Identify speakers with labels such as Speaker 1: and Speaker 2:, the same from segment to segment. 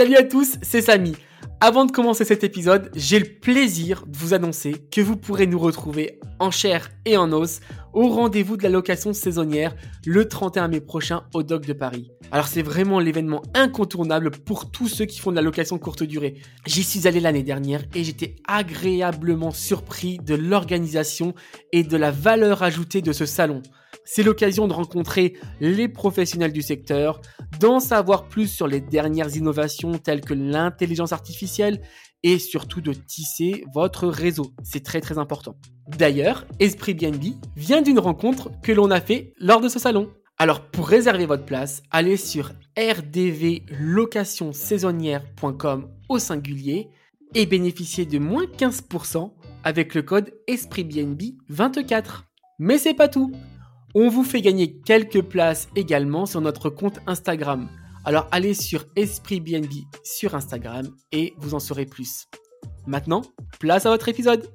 Speaker 1: Salut à tous, c'est Samy. Avant de commencer cet épisode, j'ai le plaisir de vous annoncer que vous pourrez nous retrouver en chair et en os au rendez-vous de la location saisonnière le 31 mai prochain au Doc de Paris. Alors c'est vraiment l'événement incontournable pour tous ceux qui font de la location courte durée. J'y suis allé l'année dernière et j'étais agréablement surpris de l'organisation et de la valeur ajoutée de ce salon. C'est l'occasion de rencontrer les professionnels du secteur, d'en savoir plus sur les dernières innovations telles que l'intelligence artificielle et surtout de tisser votre réseau. C'est très très important. D'ailleurs, Esprit BNB vient d'une rencontre que l'on a fait lors de ce salon. Alors pour réserver votre place, allez sur rdvlocationsaisonnière.com au singulier et bénéficiez de moins 15% avec le code EspritBNB24. Mais c'est pas tout. On vous fait gagner quelques places également sur notre compte Instagram. Alors allez sur Esprit BNB sur Instagram et vous en saurez plus. Maintenant, place à votre épisode.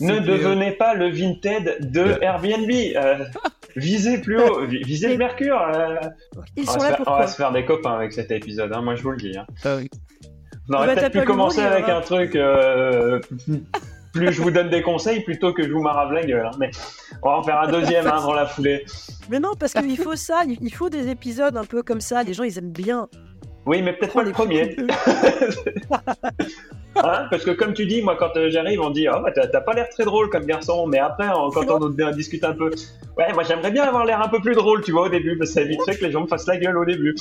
Speaker 2: Ne devenez pas le Vinted de Airbnb. Euh, visez plus haut, visez le Mercure. Euh.
Speaker 3: Ils
Speaker 2: on,
Speaker 3: sont
Speaker 2: va
Speaker 3: là
Speaker 2: se faire, on
Speaker 3: pourquoi
Speaker 2: va se faire des copains avec cet épisode, hein, moi je vous le dis. hein.
Speaker 4: Ah oui.
Speaker 2: On aurait
Speaker 3: bah,
Speaker 2: peut-être pu commencer avec un truc. euh, plus je vous donne des conseils, plutôt que je vous marave la gueule. hein. Mais on va en faire un deuxième hein, dans la foulée.
Speaker 3: Mais non, parce qu'il faut ça, il faut des épisodes un peu comme ça, les gens ils aiment bien.
Speaker 2: Oui, mais peut-être pas le
Speaker 3: les
Speaker 2: premier. Hein, parce que comme tu dis, moi quand euh, j'arrive, on dit oh, bah, t'as t'as pas l'air très drôle comme garçon, mais après on- quand on, on discute un peu, ouais, moi j'aimerais bien avoir l'air un peu plus drôle, tu vois, au début, parce que ça éviterait que les gens me fassent la gueule au début.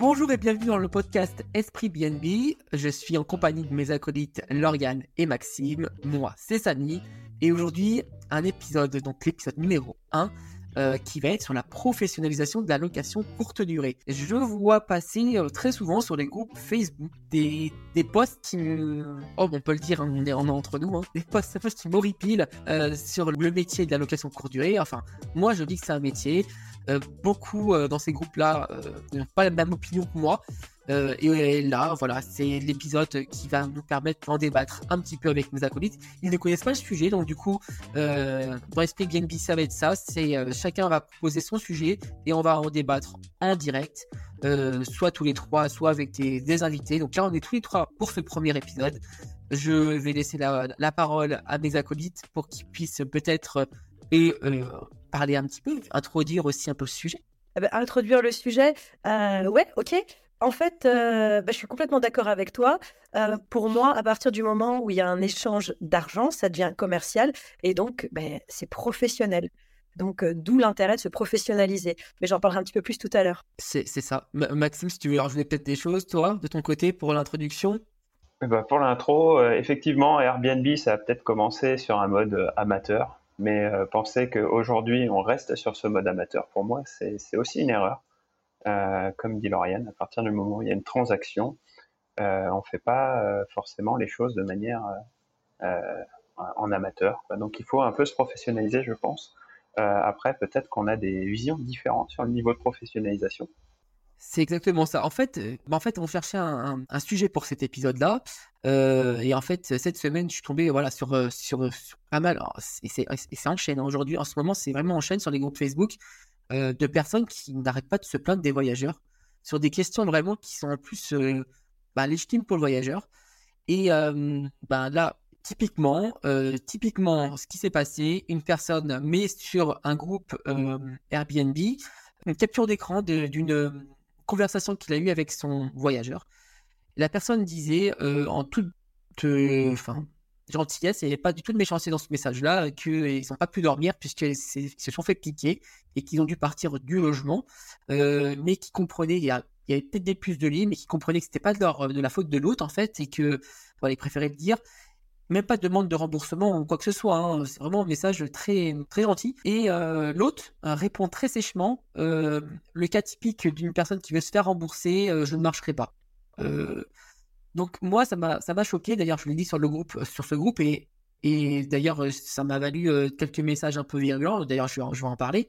Speaker 1: Bonjour et bienvenue dans le podcast Esprit BNB. Je suis en compagnie de mes acolytes Lauriane et Maxime. Moi, c'est Samy. Et aujourd'hui, un épisode, donc l'épisode numéro 1, euh, qui va être sur la professionnalisation de la location courte durée. Je vois passer euh, très souvent sur les groupes Facebook des, posts qui me... Oh, on peut le dire, hein, on, est, entre nous, hein, des posts, des posts qui m'horripilent euh, sur le métier de la location courte durée. Enfin, moi, je dis que c'est un métier. Euh, beaucoup euh, dans ces groupes-là euh, n'ont pas la même opinion que moi. Et là, voilà, c'est l'épisode qui va nous permettre d'en débattre un petit peu avec mes acolytes. Ils ne connaissent pas le sujet, donc du coup, euh, dans Esprit BNB, ça va être ça. C'est chacun va proposer son sujet et on va en débattre en direct, soit tous les trois, soit avec des, invités. Donc là, on est tous les trois pour ce premier épisode. Je vais laisser la, parole à mes acolytes pour qu'ils puissent peut-être et, euh, parler un petit peu, introduire aussi un peu le sujet.
Speaker 3: Ah bah, introduire le sujet, euh, ouais, ok. En fait, euh, bah, je suis complètement d'accord avec toi. Euh, pour moi, à partir du moment où il y a un échange d'argent, ça devient commercial et donc ben, c'est professionnel. Donc, euh, d'où l'intérêt de se professionnaliser. Mais j'en parlerai un petit peu plus tout à l'heure.
Speaker 1: C'est ça. Ma- Maxime, si tu veux rajouter peut-être des choses, toi, de ton côté, pour l'introduction?
Speaker 2: Eh ben, pour l'intro, euh, effectivement, Airbnb, ça a peut-être commencé sur un mode amateur, mais euh, penser qu'aujourd'hui on reste sur ce mode amateur, pour moi, c'est aussi une erreur. Euh, comme dit Lauriane, à partir du moment où il y a une transaction, euh, on ne fait pas forcément les choses de manière en amateur. Donc il faut un peu se professionnaliser, je pense. Après, peut-être qu'on a des visions différentes sur le niveau de professionnalisation.
Speaker 1: C'est exactement ça. En fait, euh, bah, en fait, on cherchait un, sujet pour cet épisode-là. euh, et en fait, cette semaine, je suis tombé voilà, sur, euh, sur, sur pas mal. Et c'est en chaîne. hein. Aujourd'hui, en ce moment, c'est vraiment en chaîne sur les groupes Facebook de personnes qui n'arrêtent pas de se plaindre des voyageurs sur des questions vraiment qui sont en plus euh, bah, légitimes pour le voyageur. Et bah, là, typiquement, typiquement, ce qui s'est passé, une personne met sur un groupe Airbnb une capture d'écran d'une conversation qu'il a eue avec son voyageur. La personne disait euh, en toute euh, enfin, gentillesse, avait pas du tout de méchanceté dans ce message-là, qu'ils n'ont pas pu dormir puisqu'ils se sont fait piquer et qu'ils ont dû partir du logement, euh, mais qui comprenaient, il y, avait peut-être des puces de lit, mais qui comprenaient que c'était pas de la faute de l'autre en fait, et que voilà, ils préféraient le dire. Même pas de demande de remboursement ou quoi que ce soit. hein. C'est vraiment un message très, très gentil. Et euh, l'autre euh, répond très sèchement euh, le cas typique d'une personne qui veut se faire rembourser, je ne marcherai pas. Donc moi, ça m'a choqué. D'ailleurs, je l'ai dit sur le groupe, sur ce groupe, et, et d'ailleurs, ça m'a valu quelques messages un peu virulents. D'ailleurs, je je vais en parler.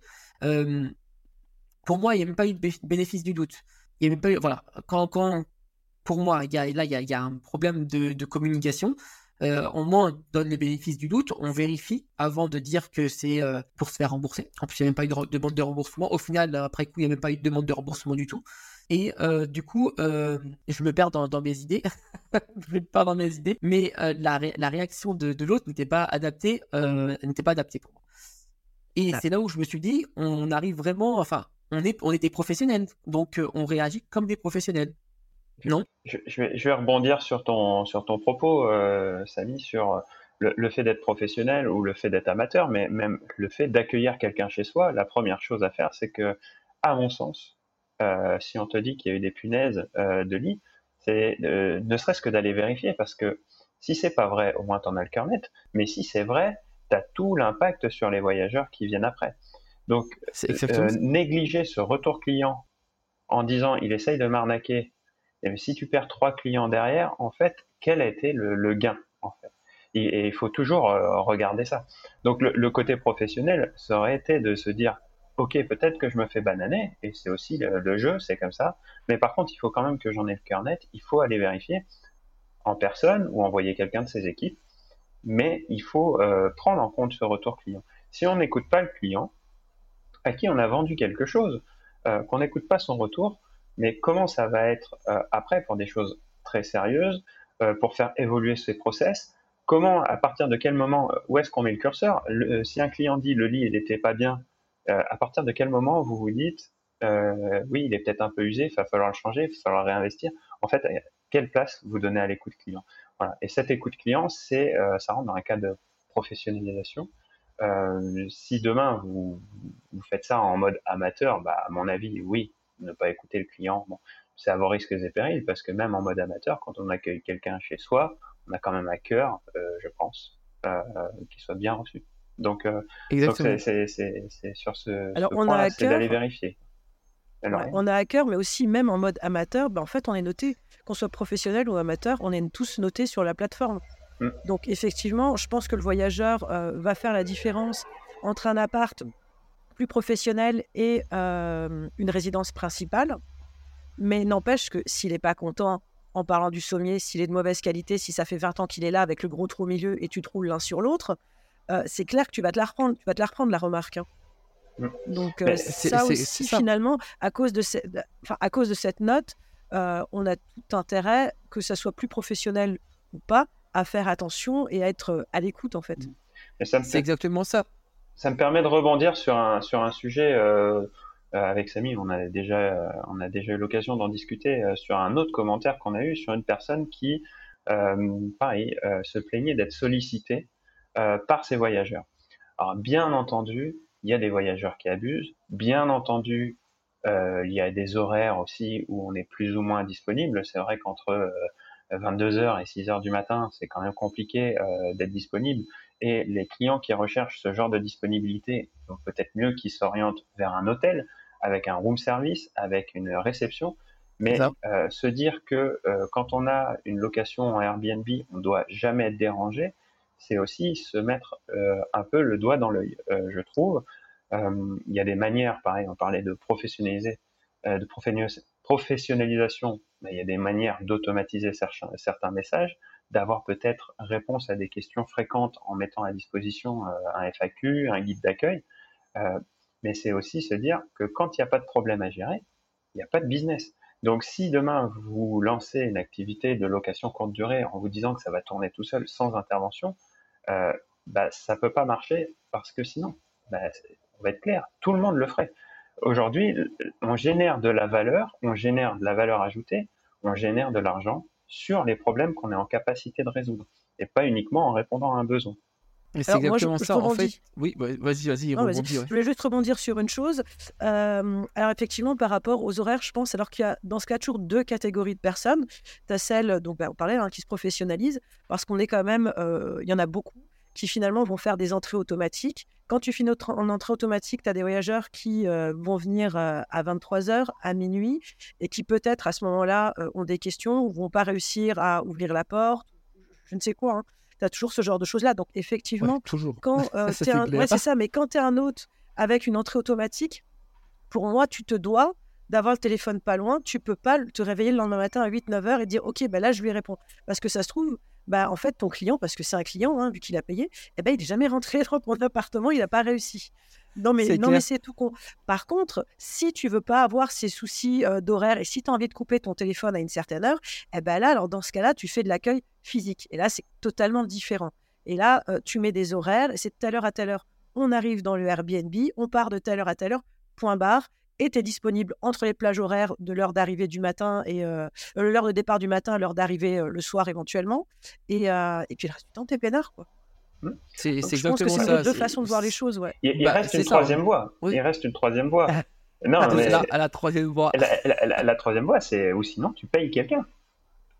Speaker 1: Pour moi, il n'y a même pas eu de bé- bénéfice du doute. Il y a même pas voilà, quand, quand pour moi, il y a, là, il y a, y a un problème de communication. Euh, au moins on donne le bénéfice du doute, on vérifie avant de dire que c'est euh, pour se faire rembourser. En plus, il n'y a même pas eu de demande de remboursement. Au final, après coup, il n'y a même pas eu de demande de remboursement du tout. Et euh, du coup, je me perds dans, mes idées. je me perds dans mes idées. Mais la, la, réaction de, de l'autre n'était pas adaptée, n'était pas adaptée pour moi. Et ah. c'est là où je me suis dit, on arrive vraiment, enfin, on est, on des professionnels, donc on réagit comme des professionnels. Non
Speaker 2: je, vais, je, vais, rebondir sur ton, sur ton propos, euh, Samy, sur le, fait d'être professionnel ou le fait d'être amateur, mais même le fait d'accueillir quelqu'un chez soi. La première chose à faire, c'est que, à mon sens, euh, si on te dit qu'il y a eu des punaises euh, de lit, c'est ne serait-ce que d'aller vérifier, parce que si c'est pas vrai, au moins tu en as le cœur net, mais si c'est vrai, tu as tout l'impact sur les voyageurs qui viennent après. Donc, négliger ce retour client en disant il essaye de m'arnaquer et si tu perds trois clients derrière, en fait, quel a été le, gain en fait? Et il faut toujours euh, regarder ça. Donc le, côté professionnel, ça aurait été de se dire, ok, peut-être que je me fais bananer, et c'est aussi le, jeu, c'est comme ça. Mais par contre, il faut quand même que j'en ai le cœur net. Il faut aller vérifier en personne ou envoyer quelqu'un de ses équipes. Mais il faut euh, prendre en compte ce retour client. Si on n'écoute pas le client, à qui on a vendu quelque chose, euh, qu'on n'écoute pas son retour, mais comment ça va être euh, après pour des choses très sérieuses, euh, pour faire évoluer ces process? Comment, à partir de quel moment, euh, où est-ce qu'on met le curseur? Si un client dit le lit n'était pas bien, à partir de quel moment vous vous dites oui il est peut-être un peu usé, il va falloir le changer, il va falloir réinvestir? En fait, quelle place vous donnez à l'écoute client? Voilà. Et cette écoute client, c'est ça rentre dans un cas de professionnalisation. si demain vous, vous faites ça en mode amateur, bah, à mon avis, oui, ne pas écouter le client. Bon, c'est à vos risques et périls parce que même en mode amateur, quand on accueille quelqu'un chez soi, on a quand même à cœur, euh, je pense, euh, qu'il soit bien reçu. Donc, euh, c'est sur ce,
Speaker 3: Alors,
Speaker 2: on
Speaker 3: point
Speaker 2: c'est d'aller vérifier.
Speaker 3: on a à cœur, mais aussi même en mode amateur, ben, en fait, on est noté, qu'on soit professionnel ou amateur, on est tous notés sur la plateforme. Mm. Donc, effectivement, je pense que le voyageur va faire la différence entre un appart plus professionnel et euh, une résidence principale. Mais n'empêche que s'il n'est pas content en parlant du sommier, s'il est de mauvaise qualité, si ça fait 20 ans qu'il est là avec le gros trou au milieu et tu te roules l'un sur l'autre, euh, c'est clair que tu vas te la reprendre, tu vas te la reprendre la remarque. Hein. Mm. Donc euh, ça aussi, finalement, à cause de, cette, à cause de cette note, on a tout intérêt, que ça soit plus professionnel ou pas, à faire attention et à être à l'écoute en fait.
Speaker 1: C'est exactement ça
Speaker 2: ça me permet de rebondir sur un, sur un sujet euh, euh, avec Samy. On a déjà, on a déjà eu l'occasion d'en discuter euh, sur un autre commentaire qu'on a eu sur une personne qui, pareil, se plaignait d'être sollicitée par ses voyageurs. Alors, bien entendu, il y a des voyageurs qui abusent. Bien entendu, il y a des horaires aussi où on est plus ou moins disponible. C'est vrai qu'entre 22h et 6h du matin, c'est quand même compliqué d'être disponible. Et les clients qui recherchent ce genre de disponibilité, donc peut-être mieux qu'ils s'orientent vers un hôtel avec un room service, avec une réception. Mais euh, se dire que euh, quand on a une location en Airbnb, on ne doit jamais être dérangé, c'est aussi se mettre euh, un peu le doigt dans l'œil, je trouve. Il y a des manières, pareil, on parlait de professionnaliser, de professionnalisation, mais il y a des manières d'automatiser certains, certains messages d'avoir peut-être réponse à des questions fréquentes en mettant à disposition euh, un FAQ, un guide d'accueil. Euh, mais c'est aussi se dire que quand il n'y a pas de problème à gérer, il n'y a pas de business. Donc si demain vous lancez une activité de location courte durée en vous disant que ça va tourner tout seul sans intervention, euh, bah, ça peut pas marcher parce que sinon, bah, on va être clair, tout le monde le ferait. Aujourd'hui, on génère de la valeur, on génère de la valeur ajoutée, on génère de l'argent sur les problèmes qu'on est en capacité de résoudre et pas uniquement en répondant à un besoin.
Speaker 1: C'est exactement ça, en fait. Oui, bah, vas-y, vas-y,
Speaker 3: Je voulais juste rebondir sur une chose. Euh, alors, effectivement, par rapport aux horaires, je pense, alors qu'il y a dans ce cas toujours deux catégories de personnes. Tu as celles, donc, bah, on parlait, hein, qui se professionnalisent, parce qu'on est quand même, euh, il y en a beaucoup qui finalement vont faire des entrées automatiques. Quand tu finis en entrée automatique, tu as des voyageurs qui euh, vont venir à 23h, à minuit, et qui peut-être à ce moment-là ont des questions ou vont pas réussir à ouvrir la porte, je ne sais quoi. Hein tu as toujours ce genre de choses-là. Donc, effectivement,
Speaker 1: toujours.
Speaker 3: quand euh, c'est ça, mais quand tu es un hôte avec une entrée automatique, pour moi, tu te dois d'avoir le téléphone pas loin. Tu peux pas te réveiller le lendemain matin à 8-9 heures et dire, OK, ben là, je lui réponds. Parce que ça se trouve, bah, en fait, ton client, parce que c'est un client, hein, vu qu'il a payé, eh ben, il n'est jamais rentré dans ton appartement, il n'a pas réussi. Non, mais, non, mais c'est tout con. Par contre, si tu veux pas avoir ces soucis d'horaire et si tu as envie de couper ton téléphone à une certaine heure, eh ben là, alors dans ce cas-là, tu fais de l'accueil physique. Et là, c'est totalement différent. Et là, tu mets des horaires, c'est de telle heure à telle heure, on arrive dans le Airbnb, on part de telle heure à telle heure, point barre, es disponible entre les plages horaires de l'heure d'arrivée du matin et l'heure de départ du matin, l'heure d'arrivée le soir éventuellement. Et, et puis le reste du temps, tu es peinard, quoi.
Speaker 1: Mmh. C'est
Speaker 3: exactement
Speaker 1: pense que
Speaker 3: c'est deux façons de voir les choses. Ouais.
Speaker 2: Il, bah, reste une troisième voie. Il reste une troisième voie.
Speaker 1: non, mais... à la troisième voie.
Speaker 2: La, troisième voie, c'est ou sinon tu payes quelqu'un.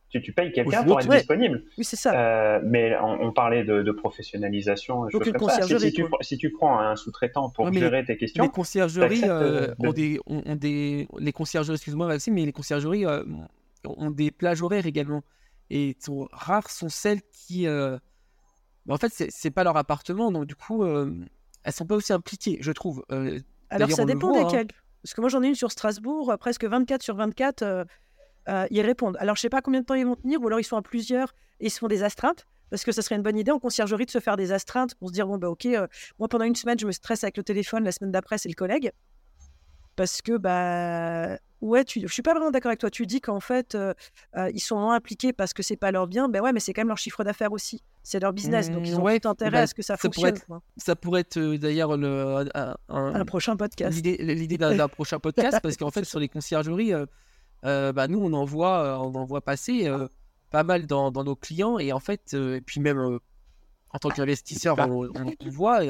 Speaker 2: Tu, tu payes quelqu'un pour être disponible.
Speaker 3: Oui, c'est ça.
Speaker 2: Euh, mais on, parlait de, professionnalisation.
Speaker 3: Donc une conciergerie.
Speaker 2: Si, tu, si, tu, prends un sous-traitant pour gérer tes questions.
Speaker 1: Les conciergeries euh, ont, des, ont, des. Les conciergeries, excuse-moi, Maxime, mais les conciergeries euh, ont des plages horaires également. Et sont, rares sont celles qui en fait, c'est pas leur appartement, donc du coup, euh, elles sont pas aussi impliquées, je trouve. Euh,
Speaker 3: Alors, ça dépend hein. desquelles. Parce que moi, j'en ai une sur Strasbourg, presque 24 sur 24, ils répondent. Alors, je sais pas combien de temps ils vont tenir, ou alors ils sont en plusieurs et ils se font des astreintes. Parce que ça serait une bonne idée en conciergerie de se faire des astreintes pour se dire bon, bah, ok, moi pendant une semaine, je me stresse avec le téléphone, la semaine d'après, c'est le collègue. Parce que, bah, ouais, tu... je suis pas vraiment d'accord avec toi. Tu dis qu'en fait, ils sont moins impliqués parce que c'est pas leur bien. Ben ouais, mais c'est quand même leur chiffre d'affaires aussi c'est leur business, donc ils ont mmh, tout intérêt bah, à ce que ça, fonctionne.
Speaker 1: ça pourrait être euh, d'ailleurs un,
Speaker 3: un, prochain podcast.
Speaker 1: L'idée d'un prochain podcast, parce qu'en fait, sur les conciergeries, euh, euh, bah, nous, on en voit, on en voit passer pas mal dans, dans, nos clients, et en fait, et puis même en tant qu'investisseur, on, on, voit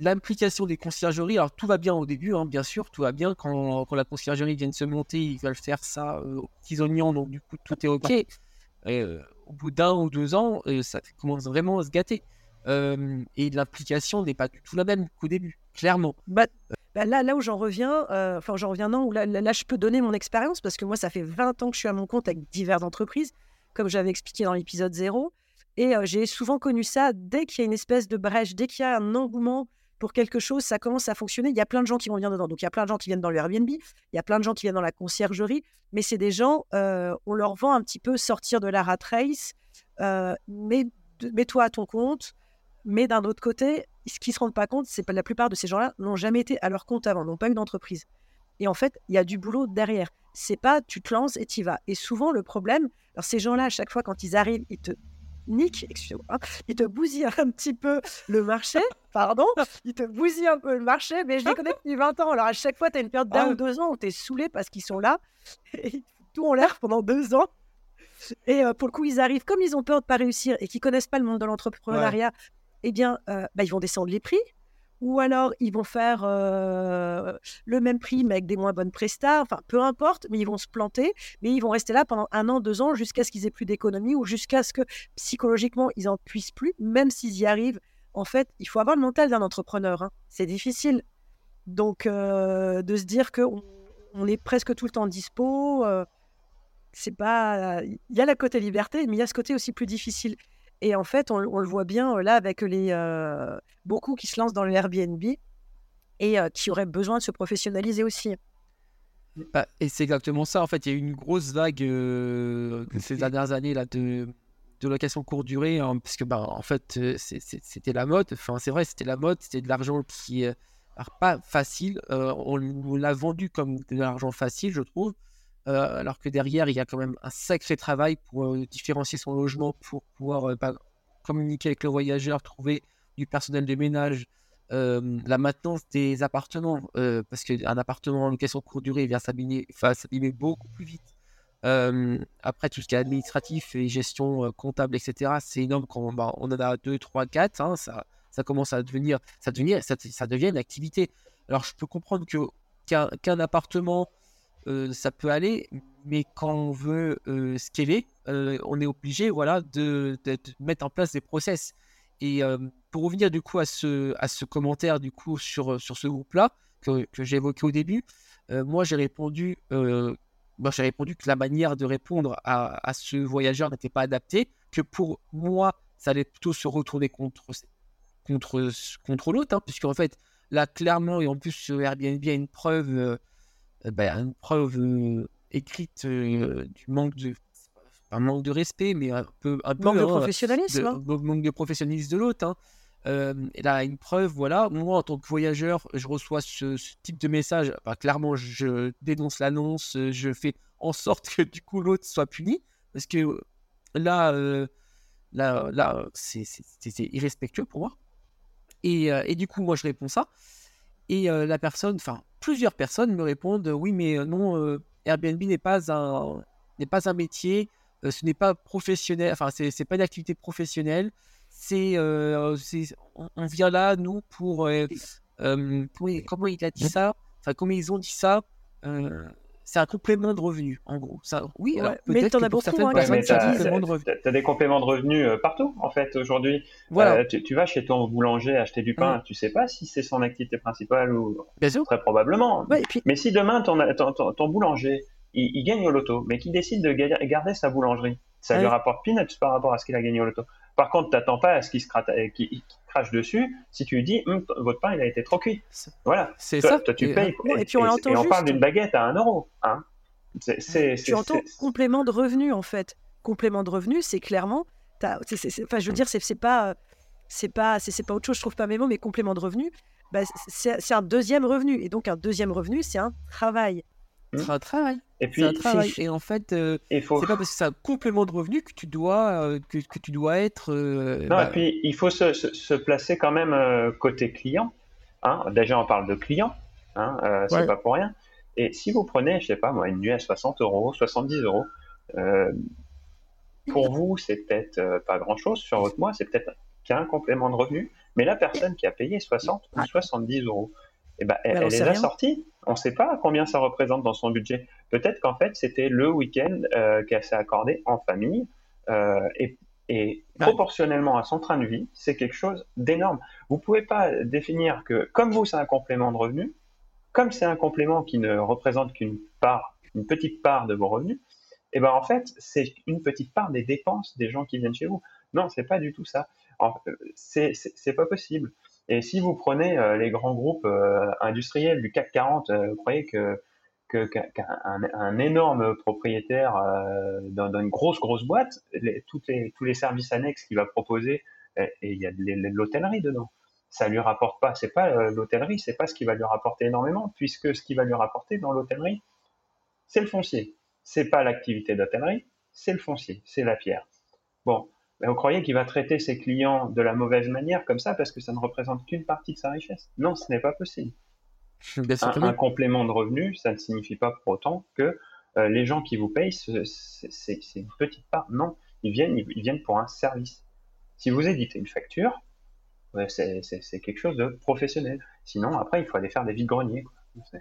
Speaker 1: l'implication des conciergeries. Alors, tout va bien au début, hein, bien sûr, tout va bien. Quand, quand, la conciergerie vient de se monter, ils veulent faire ça aux petits oignons, donc du coup, tout est OK. Et, au bout d'un ou deux ans, euh, ça commence vraiment à se gâter. Euh, et l'implication n'est pas du tout la même qu'au début, clairement.
Speaker 3: Bah, bah, là, là où j'en reviens, euh, enfin j'en reviens non, où là, là, je peux donner mon expérience parce que moi, ça fait 20 ans que je suis à mon compte avec diverses entreprises, comme j'avais expliqué dans l'épisode 0. Et j'ai souvent connu ça dès qu'il y a une espèce de brèche, dès qu'il y a un engouement pour quelque chose, ça commence à fonctionner. Il y a plein de gens qui vont venir dedans. Donc, il y a plein de gens qui viennent dans le Airbnb, il y a plein de gens qui viennent dans la conciergerie, mais c'est des gens, euh, on leur vend un petit peu sortir de la rat race, euh, mets-toi à ton compte. Mais d'un autre côté, ce qu'ils ne se rendent pas compte, c'est que la plupart de ces gens-là n'ont jamais été à leur compte avant, n'ont pas eu d'entreprise. Et en fait, il y a du boulot derrière. C'est pas tu te lances et tu y vas. Et souvent, le problème, alors ces gens-là, à chaque fois, quand ils arrivent, ils te Nick, excusez-moi, il te bousille un petit peu le marché, pardon, il te bousille un peu le marché, mais je les connais depuis 20 ans. Alors à chaque fois, tu as une période d'un ou deux ans où tu es saoulé parce qu'ils sont là, et tout en l'air pendant deux ans. Et euh, pour le coup, ils arrivent, comme ils ont peur de ne pas réussir et qu'ils connaissent pas le monde de l'entrepreneuriat, eh bien, euh, bah, ils vont descendre les prix ou alors ils vont faire le même prix mais avec des moins bonnes prestats, enfin peu importe, mais ils vont se planter, mais ils vont rester là pendant un an, deux ans jusqu'à ce qu'ils aient plus d'économie ou jusqu'à ce que psychologiquement ils en puissent plus, même s'ils y arrivent. En fait, il faut avoir le mental d'un entrepreneur, hein. c'est difficile. Donc de se dire qu'on on est presque tout le temps dispo, c'est pas. Il y a la côté liberté, mais il y a ce côté aussi plus difficile. Et en fait, on, le voit bien euh, là avec les euh, beaucoup qui se lancent dans le Airbnb et euh, qui auraient besoin de se professionnaliser aussi.
Speaker 1: Bah, et c'est exactement ça. En fait, il y a eu une grosse vague ces dernières années là de, de location courte durée, hein, parce que bah, en fait, c'était la mode. Enfin, c'est vrai, c'était la mode. C'était de l'argent qui n'est pas facile. on, on l'a vendu comme de l'argent facile, je trouve. Euh, alors que derrière, il y a quand même un sacré travail pour euh, différencier son logement, pour pouvoir euh, bah, communiquer avec le voyageur, trouver du personnel de ménage, la maintenance des appartements, parce qu'un appartement en location courte durée vient s'abîmer, beaucoup plus vite. après, tout ce qui est administratif et gestion comptable, etc., c'est énorme quand bah, on en a 2, 3, 4. ça, commence à devenir, ça, ça, devient une activité. Alors, je peux comprendre qu'un appartement euh, ça peut aller, mais quand on veut euh, scaler, euh, on est obligé voilà, de, mettre en place des process. Et pour revenir du coup à ce, commentaire du coup sur, ce groupe-là que, j'ai évoqué au début, moi j'ai répondu, moi répondu que la manière de répondre à, ce voyageur n'était pas adaptée, que pour moi ça allait plutôt se retourner contre l'autre, hein, puisqu'en fait là clairement et en plus Airbnb a une preuve bah, une preuve écrite du manque de un manque de respect, mais un peu. Un peu
Speaker 3: Manque de
Speaker 1: hein,
Speaker 3: professionnalisme.
Speaker 1: de-
Speaker 3: hein.
Speaker 1: manque de professionnalisme de l'autre. Hein. Euh, et là, une preuve, voilà, moi en tant que voyageur, je reçois ce, ce type de message. Bah, clairement, je dénonce l'annonce, euh, je fais en sorte que du coup l'autre soit puni. Parce que euh, là, euh, là, là c'est irrespectueux pour moi. Et, euh, et du coup, moi, je réponds ça. Et euh, la personne, enfin, plusieurs personnes me répondent Oui, mais euh, non, euh, Airbnb n'est pas un, n'est pas un métier, euh, ce n'est pas professionnel, enfin, c'est c'est pas une activité professionnelle. C'est, euh, on, vient là, nous, pour. euh, euh, comment, il- a dit ça Enfin, comment ils ont dit ça Euh, C'est un complément de revenu, en gros. Ça, oui, alors
Speaker 3: Ouais, mais
Speaker 1: peut-être
Speaker 3: t'en as
Speaker 1: pour
Speaker 3: beaucoup,
Speaker 1: certaines
Speaker 3: hein,
Speaker 2: Ouais,
Speaker 1: personnes,
Speaker 2: mais
Speaker 1: c'est un complément de revenu.
Speaker 2: t'as- des compléments de revenus euh, partout, en fait, aujourd'hui.
Speaker 1: Voilà,
Speaker 2: Euh, tu, tu vas chez ton boulanger acheter du pain, tu sais pas si c'est son activité principale ou
Speaker 1: bien sûr.
Speaker 2: très probablement.
Speaker 3: Ouais, et puis,
Speaker 2: Mais si demain ton, ton, ton- ton boulanger il, il gagne au loto, mais qu'il décide de ga- garder sa boulangerie, ça lui rapporte peanuts par rapport à ce qu'il a gagné au loto. Par contre, t'attends pas à ce qu'il se euh, crache dessus si tu lui dis Hum, votre pain il a été trop cuit. Voilà.
Speaker 1: C'est ça.
Speaker 2: toi, tu
Speaker 1: Et,
Speaker 2: payes.
Speaker 3: non, et puis on
Speaker 2: et on
Speaker 3: juste.
Speaker 2: parle d'une baguette à un euro. Hein.
Speaker 3: Tu entends complément de revenu, en fait. Complément de revenu, c'est clairement. Enfin, je veux dire, c'est pas. C'est pas, c'est pas autre chose, je trouve pas mes mots, mais complément de revenu, bah, c'est c'est un deuxième revenu. Et donc, un deuxième revenu, c'est un travail.
Speaker 1: C'est un travail.
Speaker 2: Et puis,
Speaker 1: C'est un travail. Et en fait, euh,
Speaker 2: faut.
Speaker 1: c'est pas parce que c'est un complément de revenu que tu dois, euh, que, que tu dois être. euh,
Speaker 2: Non,
Speaker 1: bah,
Speaker 2: et puis il faut se, se- se placer quand même côté client. Hein. Déjà, on parle de client, hein, c'est
Speaker 1: Ouais.
Speaker 2: pas pour rien. Et si vous prenez, je sais pas moi, une nuit à 60 euros, 70 euros, pour vous, c'est peut-être pas grand-chose. Sur votre mois, c'est peut-être qu'un complément de revenu. Mais la personne qui a payé 60 ou 70 euros, eh ben, elle,
Speaker 3: on
Speaker 2: elle les a
Speaker 3: rien.
Speaker 2: sortis. On ne sait pas combien ça représente dans son budget. Peut-être qu'en fait, c'était le week-end euh, qu'elle s'est accordé en famille. euh, et et
Speaker 1: Ouais.
Speaker 2: proportionnellement à son train de vie, c'est quelque chose d'énorme. Vous pouvez pas définir que, comme vous, c'est un complément de revenu, comme c'est un complément qui ne représente qu'une part, une petite part de vos revenus, et ben en fait, c'est une petite part des dépenses des gens qui viennent chez vous. Non, c'est pas du tout ça. Euh, c'est pas possible. Et si vous prenez euh, les grands groupes euh, industriels du CAC 40, euh, vous croyez que qu'un qu'un- un énorme propriétaire euh, dans, dans une grosse grosse boîte, tous les services annexes qu'il va proposer, et il y a de, l'hôtellerie dedans. Ça lui rapporte pas, c'est pas euh, l'hôtellerie, c'est pas ce qui va lui rapporter énormément, puisque ce qui va lui rapporter dans l'hôtellerie, c'est le foncier. C'est pas l'activité d'hôtellerie, c'est le foncier, c'est la pierre. Bon, mais vous croyez qu'il va traiter ses clients de la mauvaise manière comme ça parce que ça ne représente qu'une partie de sa richesse? Non, ce n'est pas possible
Speaker 1: bien
Speaker 2: un, complément de revenu, ça ne signifie pas pour autant que euh, les gens qui vous payent, ce- c'est une petite part. Non, ils viennent, ils, viennent pour un service. Si vous éditez une facture, c'est quelque chose de professionnel. Sinon, après, il faut aller faire des vides-greniers. quoi.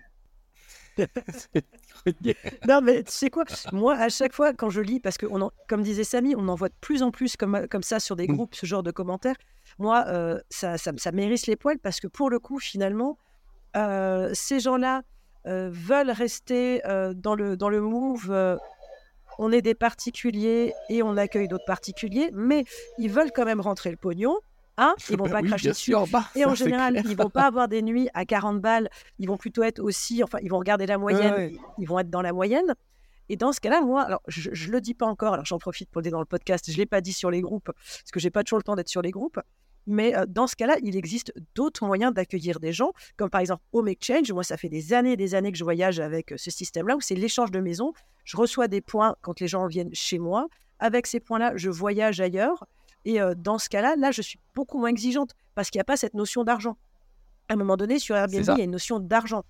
Speaker 3: Non, mais tu sais quoi? Moi, à chaque fois, quand je lis, parce que, on en- comme disait Samy, on en voit de plus en plus comme, comme ça sur des
Speaker 1: Mm.
Speaker 3: groupes, ce genre de commentaires. Moi, euh, ça, ça, ça m'hérisse les poils parce que pour le coup, finalement, euh, ces gens-là euh, veulent rester dans, le, dans le move. on est des particuliers et on accueille d'autres particuliers, mais ils veulent quand même rentrer le pognon. Hein ils vont pas
Speaker 1: oui,
Speaker 3: cracher dessus.
Speaker 1: sûr, bah,
Speaker 3: Et en général,
Speaker 1: clair.
Speaker 3: ils vont pas avoir des nuits à 40 balles. Ils vont plutôt être aussi, enfin, ils vont regarder la moyenne.
Speaker 1: ouais.
Speaker 3: Ils vont être dans la moyenne. Et dans ce cas-là, moi, alors je, je le dis pas encore. Alors j'en profite pour le dire dans le podcast. Je l'ai pas dit sur les groupes parce que j'ai pas toujours le temps d'être sur les groupes. Mais euh, dans ce cas-là, il existe d'autres moyens d'accueillir des gens, comme par exemple Home Exchange. Moi, ça fait des années et des années que je voyage avec euh, ce système-là, où c'est l'échange de maisons. Je reçois des points quand les gens viennent chez moi. Avec ces points-là, je voyage ailleurs. Et euh, dans ce cas-là, là, je suis beaucoup moins exigeante parce qu'il n'y a pas cette notion d'argent. À un moment donné, sur Airbnb, il y a une notion d'argent.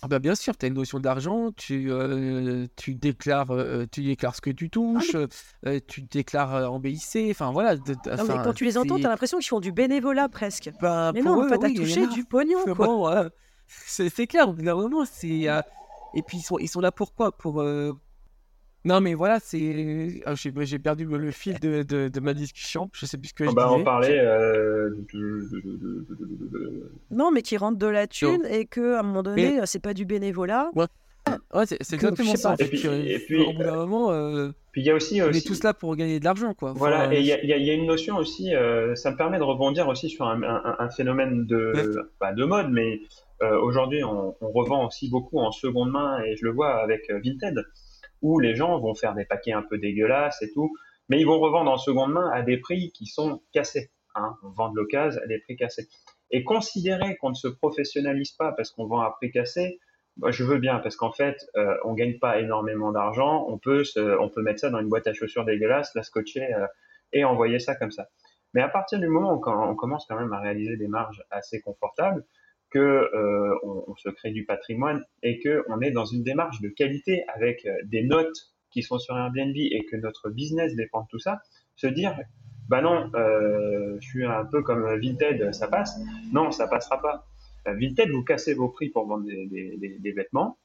Speaker 1: Ah bah bien sûr, tu as une notion d'argent, tu, euh, tu, déclares, euh, tu déclares ce que tu touches, euh, tu déclares en BIC, enfin voilà. de- de-
Speaker 3: Non, mais
Speaker 1: enfin,
Speaker 3: quand tu les entends, tu as l'impression qu'ils font du bénévolat presque.
Speaker 1: ben,
Speaker 3: Mais non, en
Speaker 1: eux,
Speaker 3: fait, t'as
Speaker 1: oui, en
Speaker 3: touché du pognon,
Speaker 1: C'est
Speaker 3: quoi.
Speaker 1: bon, c'est clair, au bout d'un moment, c'est... Et puis ils sont, ils sont là pour quoi? Pour... Non mais voilà, c'est... ah, J'ai perdu le fil de, de, de ma discussion, je sais plus ce que je
Speaker 2: bah, on parlait euh, de- de-
Speaker 3: Non, mais qui rentrent de la thune et que à un moment donné, euh, c'est pas du bénévolat.
Speaker 1: Ouais, c'est exactement ça.
Speaker 2: Et puis-
Speaker 1: que,
Speaker 2: et puis,
Speaker 1: au bout d'un moment, euh,
Speaker 2: Puis il y a aussi,
Speaker 1: on
Speaker 2: aussi
Speaker 1: est tous là pour gagner de l'argent, quoi.
Speaker 2: Voilà,
Speaker 1: Enfin,
Speaker 2: et il y a, y y une notion aussi, euh, ça me permet de rebondir aussi sur un, un- un phénomène de, pas de mode, mais euh, aujourd'hui on, on revend aussi beaucoup en seconde main et je le vois avec euh, Vinted. Où les gens vont faire des paquets un peu dégueulasses et tout, mais ils vont revendre en seconde main à des prix qui sont cassés. Hein. On vend de l'occasion à des prix cassés. Et considérer qu'on ne se professionnalise pas parce qu'on vend à prix cassé, je veux bien parce qu'en fait, euh, on gagne pas énormément d'argent. On peut, on peut mettre ça dans une boîte à chaussures dégueulasse, la scotcher euh, et envoyer ça comme ça. Mais à partir du moment où on commence quand même à réaliser des marges assez confortables, que euh, on, se crée du patrimoine et que on est dans une démarche de qualité avec euh, des notes qui sont sur Airbnb et que notre business dépend de tout ça, se dire bah non, euh, je suis un peu comme Vinted, ça passe. Non, ça passera pas. Vinted, vous cassez vos prix pour vendre des, des, vêtements.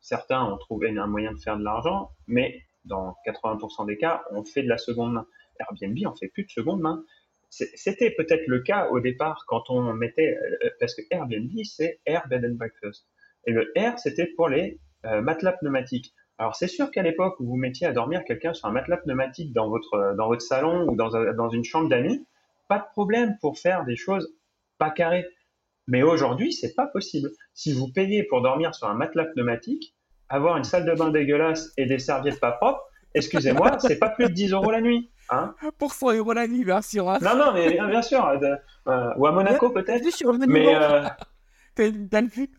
Speaker 2: Certains ont trouvé un moyen de faire de l'argent, mais dans 80% des cas, on fait de la seconde main. Airbnb, on fait plus de seconde main. C'était peut-être le cas au départ quand on mettait, euh, parce que Airbnb, c'est Air Bed and Breakfast. Et le Air, c'était pour les euh, matelas pneumatiques. Alors c'est sûr qu'à l'époque où vous mettiez à dormir quelqu'un sur un matelas pneumatique dans votre, dans votre salon ou dans, dans une chambre d'amis, pas de problème pour faire des choses pas carrées. Mais aujourd'hui, c'est pas possible. Si vous payez pour dormir sur un matelas pneumatique, avoir une salle de bain dégueulasse et des serviettes pas propres, excusez-moi, c'est pas plus de 10 euros la nuit. Hein
Speaker 1: Pour 100 euros la nuit, bien sûr. Hein.
Speaker 2: Non, non, mais bien sûr. Euh, ou à Monaco, peut-être. Mais. Euh...
Speaker 1: T'as le vu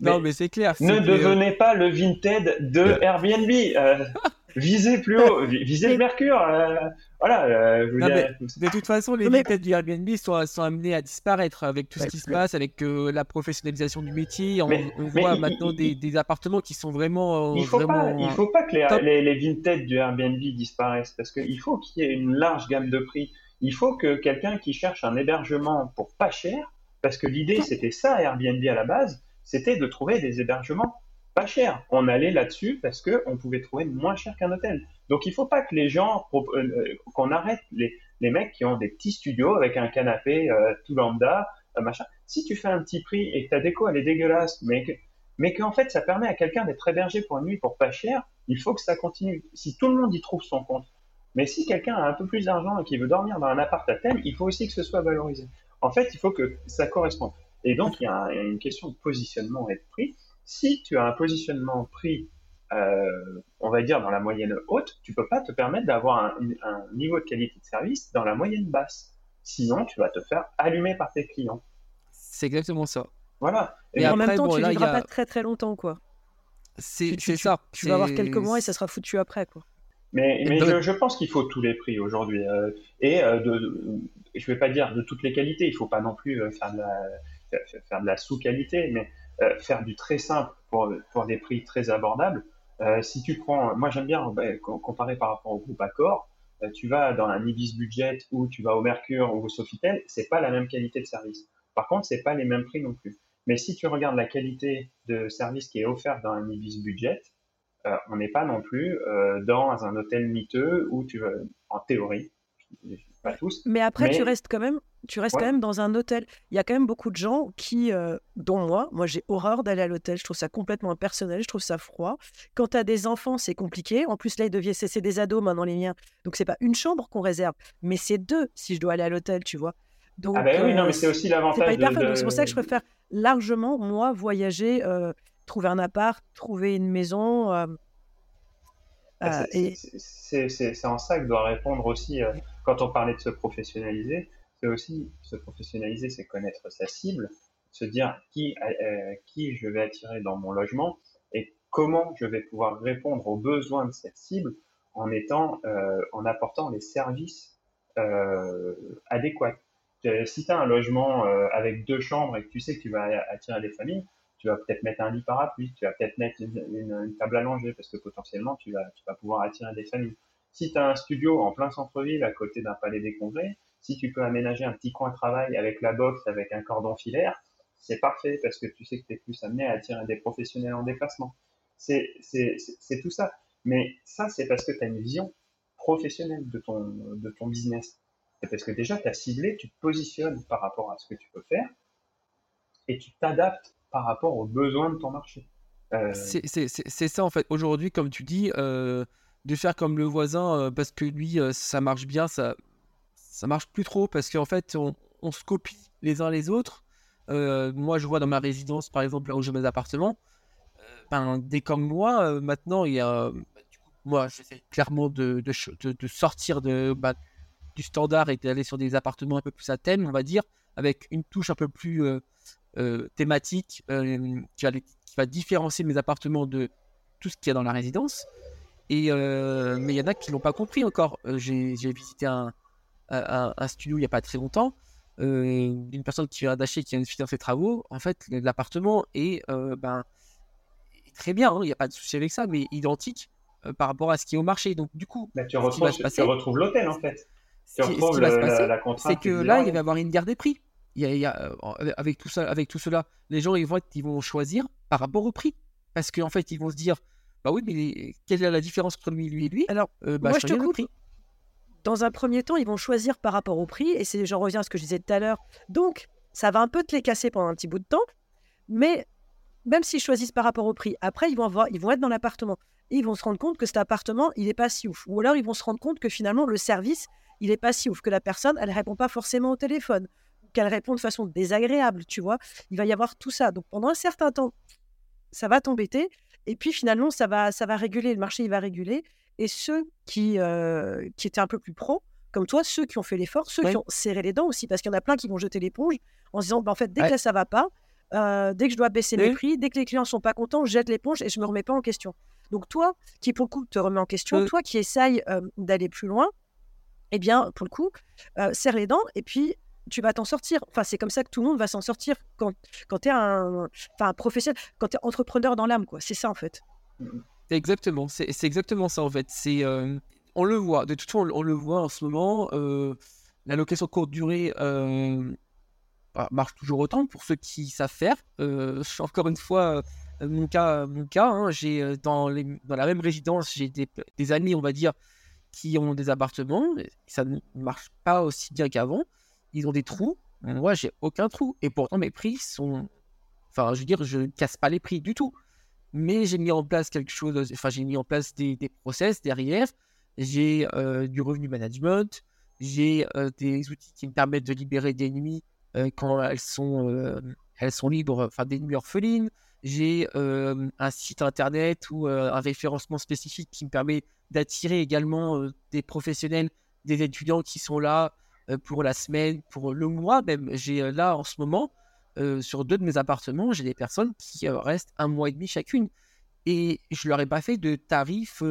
Speaker 1: Non, mais, c'est clair.
Speaker 2: Ne devenez pas le Vinted de Airbnb. Euh, visez plus haut, visez le mercure. Euh, voilà. Euh,
Speaker 1: de toute façon, les Vinted du Airbnb sont, sont, amenés à disparaître avec tout ce qui se passe, avec la professionnalisation du métier. On, voit maintenant des, des, appartements qui sont vraiment.
Speaker 2: il faut
Speaker 1: pas,
Speaker 2: il faut pas que les, les, Vinted du Airbnb disparaissent parce qu'il faut qu'il y ait une large gamme de prix. Il faut que quelqu'un qui cherche un hébergement pour pas cher, parce que l'idée c'était ça Airbnb à la base, c'était de trouver des hébergements pas cher. On allait là-dessus parce qu'on pouvait trouver moins cher qu'un hôtel. Donc il faut pas que les gens, euh, euh, qu'on arrête les, les, mecs qui ont des petits studios avec un canapé euh, tout lambda, machin. Si tu fais un petit prix et que ta déco elle est dégueulasse, mais que, mais qu'en fait ça permet à quelqu'un d'être hébergé pour une nuit pour pas cher, il faut que ça continue. Si tout le monde y trouve son compte. Mais si quelqu'un a un peu plus d'argent et qui veut dormir dans un appart à thème, il faut aussi que ce soit valorisé. En fait, il faut que ça corresponde. Et donc, il y a une question de positionnement et de prix. Si tu as un positionnement prix, euh, on va dire dans la moyenne haute, tu peux pas te permettre d'avoir un, niveau de qualité de service dans la moyenne basse. Sinon, tu vas te faire allumer par tes clients.
Speaker 1: C'est exactement ça.
Speaker 2: Voilà.
Speaker 3: Et, en même temps, tu ne vivras pas très très longtemps, quoi.
Speaker 1: C'est ça.
Speaker 3: Tu, vas avoir quelques mois et ça sera foutu après, quoi.
Speaker 2: Mais, mais je, pense qu'il faut tous les prix aujourd'hui. Euh, et euh, de, je ne vais pas dire de toutes les qualités, il ne faut pas non plus faire de la, faire de la sous-qualité, mais euh, faire du très simple pour, pour des prix très abordables. Euh, si tu prends, moi j'aime bien bah, comparer par rapport au groupe Accor, euh, tu vas dans un Ibis Budget ou tu vas au Mercure ou au Sofitel, c'est pas la même qualité de service. Par contre, c'est pas les mêmes prix non plus. Mais si tu regardes la qualité de service qui est offerte dans un Ibis Budget, euh, on n'est pas non plus euh, dans un hôtel miteux où tu veux, en théorie, pas tous.
Speaker 3: Mais après, tu restes quand même, tu restes quand même dans un hôtel. Il y a quand même beaucoup de gens qui, euh, dont moi, moi j'ai horreur d'aller à l'hôtel. Je trouve ça complètement impersonnel, je trouve ça froid. Quand tu as des enfants, c'est compliqué. En plus, là, ils deviennent cesser des ados maintenant les miens. Donc c'est pas une chambre qu'on réserve, mais c'est deux si je dois aller à l'hôtel, tu vois.
Speaker 2: Donc, ah ben oui, non, mais c'est aussi l'avantage.
Speaker 3: De... C'est pour ça que je préfère largement moi voyager, euh, trouver un appart, trouver une maison. Euh,
Speaker 2: ah, c'est en ça que doit répondre aussi, euh, quand on parlait de se professionnaliser, c'est aussi se professionnaliser, c'est connaître sa cible, se dire qui, euh, qui je vais attirer dans mon logement et comment je vais pouvoir répondre aux besoins de cette cible en étant, euh, en apportant les services adéquats. Si tu as un logement avec deux chambres et que tu sais que tu vas attirer des familles, tu vas peut-être mettre un lit parapluie, tu vas peut-être mettre une, table à langer parce que potentiellement tu vas, tu vas pouvoir attirer des familles. Si tu as un studio en plein centre-ville à côté d'un palais des congrès, si tu peux aménager un petit coin travail avec la boxe, avec un cordon filaire, c'est parfait parce que tu sais que tu es plus amené à attirer des professionnels en déplacement. C'est tout ça. Mais ça, c'est parce que tu as une vision professionnelle de ton, de ton business. C'est parce que déjà, tu as ciblé, tu te positionnes par rapport à ce que tu peux faire et tu t'adaptes par rapport aux besoins de ton marché.
Speaker 1: Euh, c'est ça en fait. Aujourd'hui, comme tu dis, euh, de faire comme le voisin euh, parce que lui, ça marche bien, ça, ça marche plus trop parce qu'en fait, on, se copie les uns les autres. moi, je vois dans ma résidence, par exemple, là où j'ai mes appartements, ben, dès comme moi, maintenant, il y a, bah, moi, j'essaie clairement de, sortir de, bah, du standard et d'aller sur des appartements un peu plus à thème, on va dire, avec une touche un peu plus thématique qui va, différencier mes appartements de tout ce qu'il y a dans la résidence. Et, mais il y en a qui l'ont pas compris encore. J'ai visité un, un, studio il n'y a pas très longtemps. d'une personne qui vient d'acheter, qui vient de finir ses travaux, en fait, l'appartement est, ben, très bien, hein, il n'y a pas de souci avec ça, mais identique par rapport à ce qui est au marché. Donc, du coup,
Speaker 2: bah, tu, retrouves, retrouves l'hôtel en fait.
Speaker 1: ce qui va se passer, c'est que là, il va y avoir une guerre des prix. Il y a, avec, tout ça, avec tout cela, les gens ils vont, ils vont choisir par rapport au prix. Parce qu'en fait, ils vont se dire bah oui, mais quelle est la différence entre lui, lui et lui?
Speaker 3: Alors, bah, moi, je, te coupe. Dans un premier temps, ils vont choisir par rapport au prix, et c'est, j'en reviens à ce que je disais tout à l'heure. Donc, ça va un peu te les casser pendant un petit bout de temps, mais même s'ils choisissent par rapport au prix, après, ils vont, avoir, ils vont être dans l'appartement. Et ils vont se rendre compte que cet appartement, il n'est pas si ouf. Ou alors, ils vont se rendre compte que finalement, le service, il n'est pas si ouf, que la personne, elle répond pas forcément au téléphone, qu'elle répond de façon désagréable, tu vois. Il va y avoir tout ça. Donc, pendant un certain temps, ça va t'embêter. Et puis finalement, ça va, ça va réguler, le marché il va réguler. Et ceux qui, euh, qui étaient un peu plus pros, comme toi, ceux qui ont fait l'effort, ceux qui ont serré les dents aussi, parce qu'il y en a plein qui vont jeter l'éponge en se disant, bah, en fait, dès que là, ça va pas, euh, dès que je dois baisser mes prix, dès que les clients sont pas contents, je jette l'éponge et je me remets pas en question. Donc toi, qui pour le coup te remets en question, toi qui essayes euh, d'aller plus loin, eh bien, pour le coup, serre les dents et puis tu vas t'en sortir. Enfin, c'est comme ça que tout le monde va s'en sortir quand, quand tu es un, enfin, professionnel, quand tu es entrepreneur dans l'âme. quoi. C'est ça, en fait.
Speaker 1: Exactement, c'est exactement ça, en fait. C'est, euh, on le voit, de toute façon, on, le voit en ce moment. Euh, la location courte durée euh, bah, marche toujours autant pour ceux qui savent faire. encore une fois, mon cas, mon cas hein, j'ai dans, dans la même résidence, j'ai des, des amis, on va dire, qui ont des appartements. Ça ne marche pas aussi bien qu'avant ils ont des trous. Moi, j'ai aucun trou. Et pourtant, mes prix sont. Enfin, je veux dire, je ne casse pas les prix du tout. Mais j'ai mis en place quelque chose. Enfin, j'ai mis en place des, process derrière. J'ai euh, du revenu management. J'ai euh, des outils qui me permettent de libérer des nuits euh, quand elles sont, elles sont libres, enfin des nuits orphelines. J'ai un site internet ou un référencement spécifique qui me permet d'attirer également des professionnels, des étudiants qui sont là pour la semaine, pour le mois même. J'ai là en ce moment, euh, sur deux de mes appartements, j'ai des personnes qui restent un mois et demi chacune. Et je leur ai pas fait de tarif.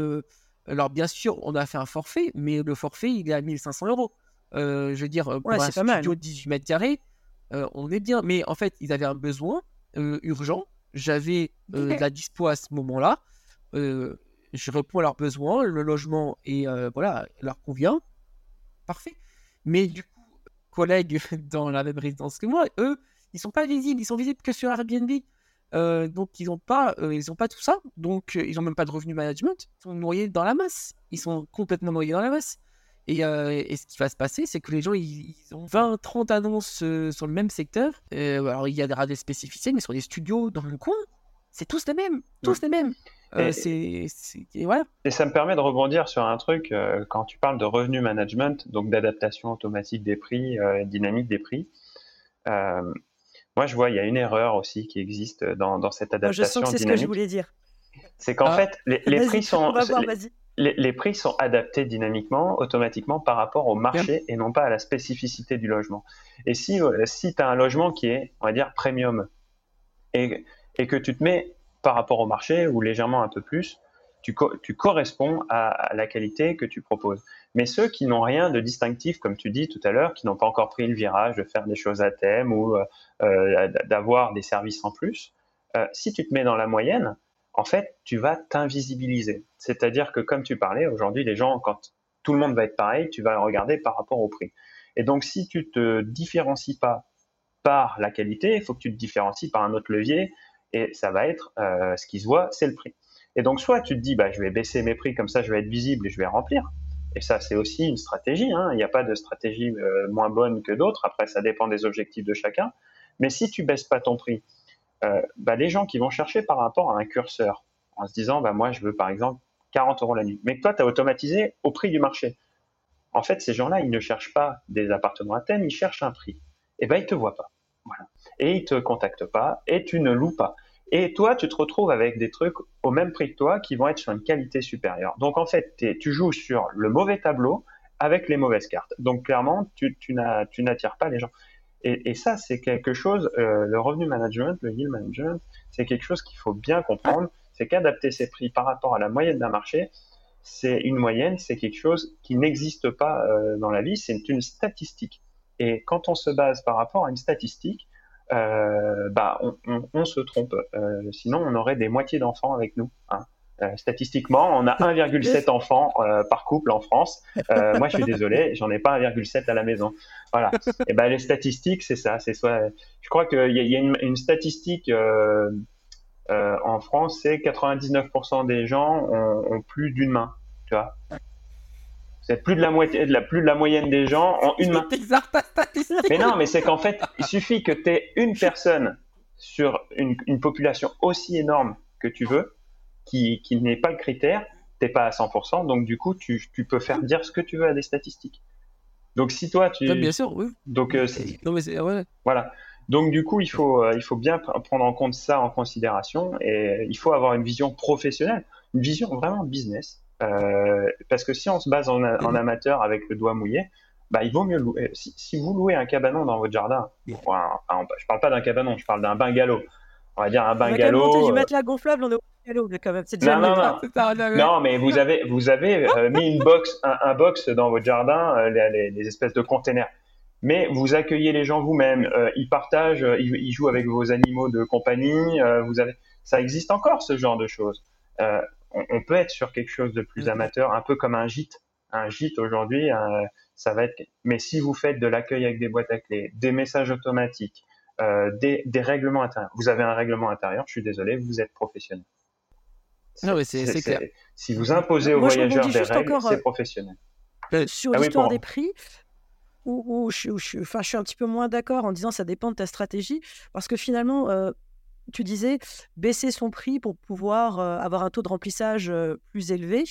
Speaker 1: alors bien sûr, on a fait un forfait, mais le forfait, il est à 1500 euros. je veux dire, pour un studio de 18 mètres carrés, on est bien. Mais en fait, ils avaient un besoin urgent. J'avais de la dispo à ce moment-là. je réponds à leurs besoins. Le logement et voilà, leur convient. Parfait. Mais du coup, collègues dans la même résidence que moi, eux, ils sont pas visibles, ils sont visibles que sur Airbnb. Euh, donc ils n'ont pas, euh, ils ont pas tout ça, donc euh, ils n'ont même pas de revenu management. Ils sont noyés dans la masse. Ils sont complètement noyés dans la masse. Et, et ce qui va se passer, c'est que les gens, ils, ont 20, 30 annonces sur le même secteur. alors il y a des spécificités, mais sur des studios dans le coin, c'est tous les mêmes, tous les mêmes. Et,
Speaker 2: et, ça me permet de rebondir sur un truc, quand tu parles de revenu management, donc d'adaptation automatique des prix, dynamique des prix. Moi, je vois, il y a une erreur aussi qui existe dans, dans cette adaptation. je
Speaker 3: sens que c'est ce que je voulais dire.
Speaker 2: C'est qu'en ah. fait, les, prix sont. les, prix sont adaptés dynamiquement, automatiquement par rapport au marché et non pas à la spécificité du logement. Et si, si tu as un logement qui est, on va dire, premium et, et que tu te mets par rapport au marché ou légèrement un peu plus, tu, tu corresponds à, la qualité que tu proposes. Mais ceux qui n'ont rien de distinctif, comme tu dis tout à l'heure, qui n'ont pas encore pris le virage de faire des choses à thème ou euh, euh, d'avoir des services en plus, euh, si tu te mets dans la moyenne, en fait, tu vas t'invisibiliser. C'est-à-dire que, comme tu parlais, aujourd'hui, les gens, quand tout le monde va être pareil, tu vas regarder par rapport au prix. Et donc, si tu te différencies pas par la qualité, il faut que tu te différencies par un autre levier et ça va être ce qui se voit, c'est le prix. Et donc, soit tu te dis, bah, je vais baisser mes prix, comme ça je vais être visible et je vais remplir. Et ça, c'est aussi une stratégie. Hein. Il n'y a pas de stratégie euh, moins bonne que d'autres. Après, ça dépend des objectifs de chacun. Mais si tu baisses pas ton prix, euh, bah, les gens qui vont chercher par rapport à un curseur, en se disant, bah, moi, je veux par exemple 40 euros la nuit. Mais toi, tu as automatisé au prix du marché. En fait, ces gens-là, ils ne cherchent pas des appartements à thème, ils cherchent un prix. Et ben, ils te voient pas. Et ils te contactent pas et tu ne loues pas. Et toi, tu te retrouves avec des trucs au même prix que toi qui vont être sur une qualité supérieure. Donc en fait, tu joues sur le mauvais tableau avec les mauvaises cartes. Donc clairement, tu, n'attires pas les gens. Et, ça, c'est quelque chose, euh, le revenu management, le yield management, c'est quelque chose qu'il faut bien comprendre. C'est qu'adapter ses prix par rapport à la moyenne d'un marché, c'est une moyenne, c'est quelque chose qui n'existe pas euh, dans la vie, c'est une statistique. Et quand on se base par rapport à une statistique, euh, bah, on, se trompe. Euh, sinon, on aurait des moitiés d'enfants avec nous. Hein. Euh, statistiquement, on a 1,7 enfants par couple en France. moi, je suis désolé, j'en ai pas 1,7 à la maison. Voilà. Et ben, les statistiques, c'est ça. C'est soit. Je crois qu'il y, a, une, statistique en France, c'est 99% des gens ont, ont plus d'une main. Tu vois. C'est plus de la moitié, de la, plus de la moyenne des gens en une main. Mais non, mais c'est qu'en fait, il suffit que tu aies une personne sur une, population aussi énorme que tu veux, qui, qui n'est pas le critère, t'es pas à 100%, donc du coup, tu, tu, peux faire dire ce que tu veux à des statistiques. Donc si toi, tu...
Speaker 1: bien sûr, oui.
Speaker 2: Donc, euh, non, mais ouais. Voilà. Donc du coup, il faut, euh, il faut bien prendre en compte ça en considération et il faut avoir une vision professionnelle, une vision vraiment business. Euh, parce que si on se base en, en, amateur avec le doigt mouillé, bah, il vaut mieux louer. Si, si vous louez un cabanon dans votre jardin, enfin, je parle pas d'un cabanon, je parle d'un bungalow. On va dire un bungalow.
Speaker 3: Du matelas gonflable, on est au bungalow quand même.
Speaker 2: C'est déjà non, non, non. non, mais vous avez, vous avez euh, mis une box, un, un, box dans votre jardin, euh, les, les, espèces de containers. Mais vous accueillez les gens vous-même, ils partagent, ils, ils, jouent avec vos animaux de compagnie. vous avez, ça existe encore ce genre de choses on, peut être sur quelque chose de plus mhm. amateur, un peu comme un gîte. Un gîte aujourd'hui, euh, ça va être. Mais si vous faites de l'accueil avec des boîtes à clés, des messages automatiques, euh, des, règlements intérieurs, vous avez un règlement intérieur, je suis désolé, vous êtes professionnel.
Speaker 1: Ah oui, c'est clair.
Speaker 2: Si vous imposez aux voyageurs des règles, c'est euh, professionnel.
Speaker 3: Sur ah l'histoire des prix, où, je, je, suis un petit peu moins d'accord en disant ça dépend de ta stratégie, parce que finalement, tu disais baisser son prix pour pouvoir avoir un taux de remplissage plus élevé,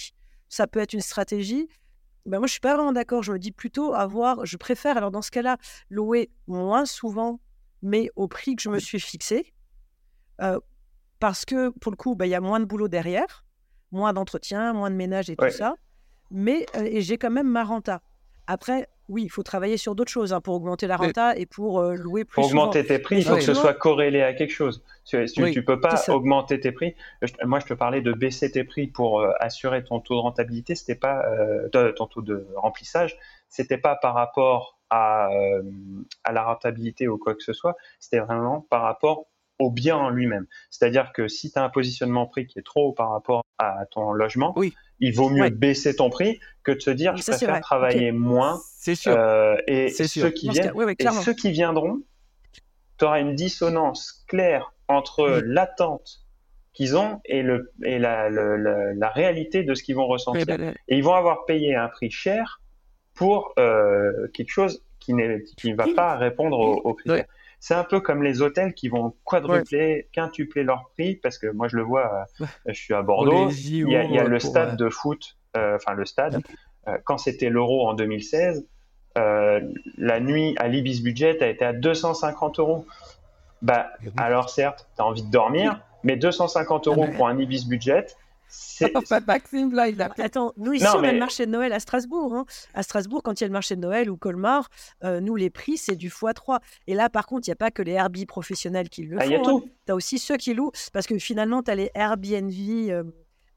Speaker 3: ça peut être une stratégie. Ben moi, je suis pas vraiment d'accord. Je me dis plutôt avoir, je préfère alors dans ce cas-là louer moins souvent, mais au prix que je me suis fixé, parce que pour le coup, ben, il y a moins de boulot derrière, moins d'entretien, moins de ménage et tout ça, mais et j'ai quand même ma renta. Après, oui, il faut travailler sur d'autres choses hein, pour augmenter la renta et pour euh, louer plus.
Speaker 2: Pour augmenter tes prix, il faut que ce soit corrélé à quelque chose. Tu ne peux pas augmenter tes prix. Moi, je te parlais de baisser tes prix pour euh, assurer ton taux de rentabilité. C'était pas euh, ton taux de remplissage. C'était pas par rapport à, à la rentabilité ou quoi que ce soit. C'était vraiment par rapport au bien en lui-même. C'est-à-dire que si tu as un positionnement prix qui est trop haut par rapport à ton logement, oui il vaut mieux baisser ton prix que de se dire je préfère travailler moins.
Speaker 1: C'est sûr.
Speaker 2: Euh, et ceux qui viennent, et ceux qui viendront, tu auras une dissonance claire entre l'attente qu'ils ont et, le, et la, la, réalité de ce qu'ils vont ressentir. Ben, et ils vont avoir payé un prix cher pour euh, quelque chose qui ne va pas répondre aux, aux critères. C'est un peu comme les hôtels qui vont quadrupler, quintupler leur prix, parce que moi je le vois, euh, je suis à Bordeaux, il y a, le stade de foot, euh, enfin le stade, euh, quand c'était l'euro en 2016, la nuit à l'Ibis Budget a été à 250 euros. Bah, alors certes, tu as envie de dormir, mais 250 euros pour un Ibis Budget,
Speaker 3: Attends, nous ici, on a le marché de Noël à Strasbourg. Hein. À Strasbourg, quand il y a le marché de Noël ou Colmar, euh, nous, les prix, c'est du x3. Et là, par contre, il n'y a pas que les Airbnb professionnels qui le ah, font. Hein. Tu as aussi ceux qui louent, parce que finalement, tu as les Airbnb, euh,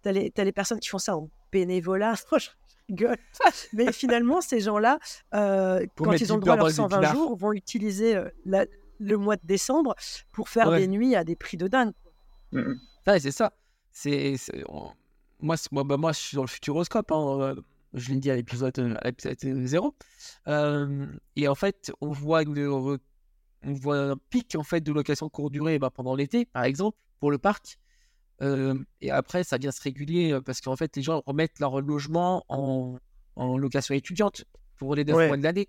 Speaker 3: tu as, les personnes qui font ça en bénévolat. Mais finalement, ces gens-là, euh, quand ils ont le droit à leurs 120 jours, vont utiliser le mois de décembre pour faire des nuits à des prix de dingue.
Speaker 1: c'est ça c'est moi, moi, bah, moi, je suis dans le futuroscope. Hein, euh, je l'ai dit à l'épisode 0. Euh, et en fait, on voit, on voit un pic en fait, de location courte durée bah, pendant l'été, par exemple, pour le parc. Euh, et après, ça vient se réguler parce qu'en fait, les gens remettent leur logement en, en location étudiante pour les 9 mois de l'année.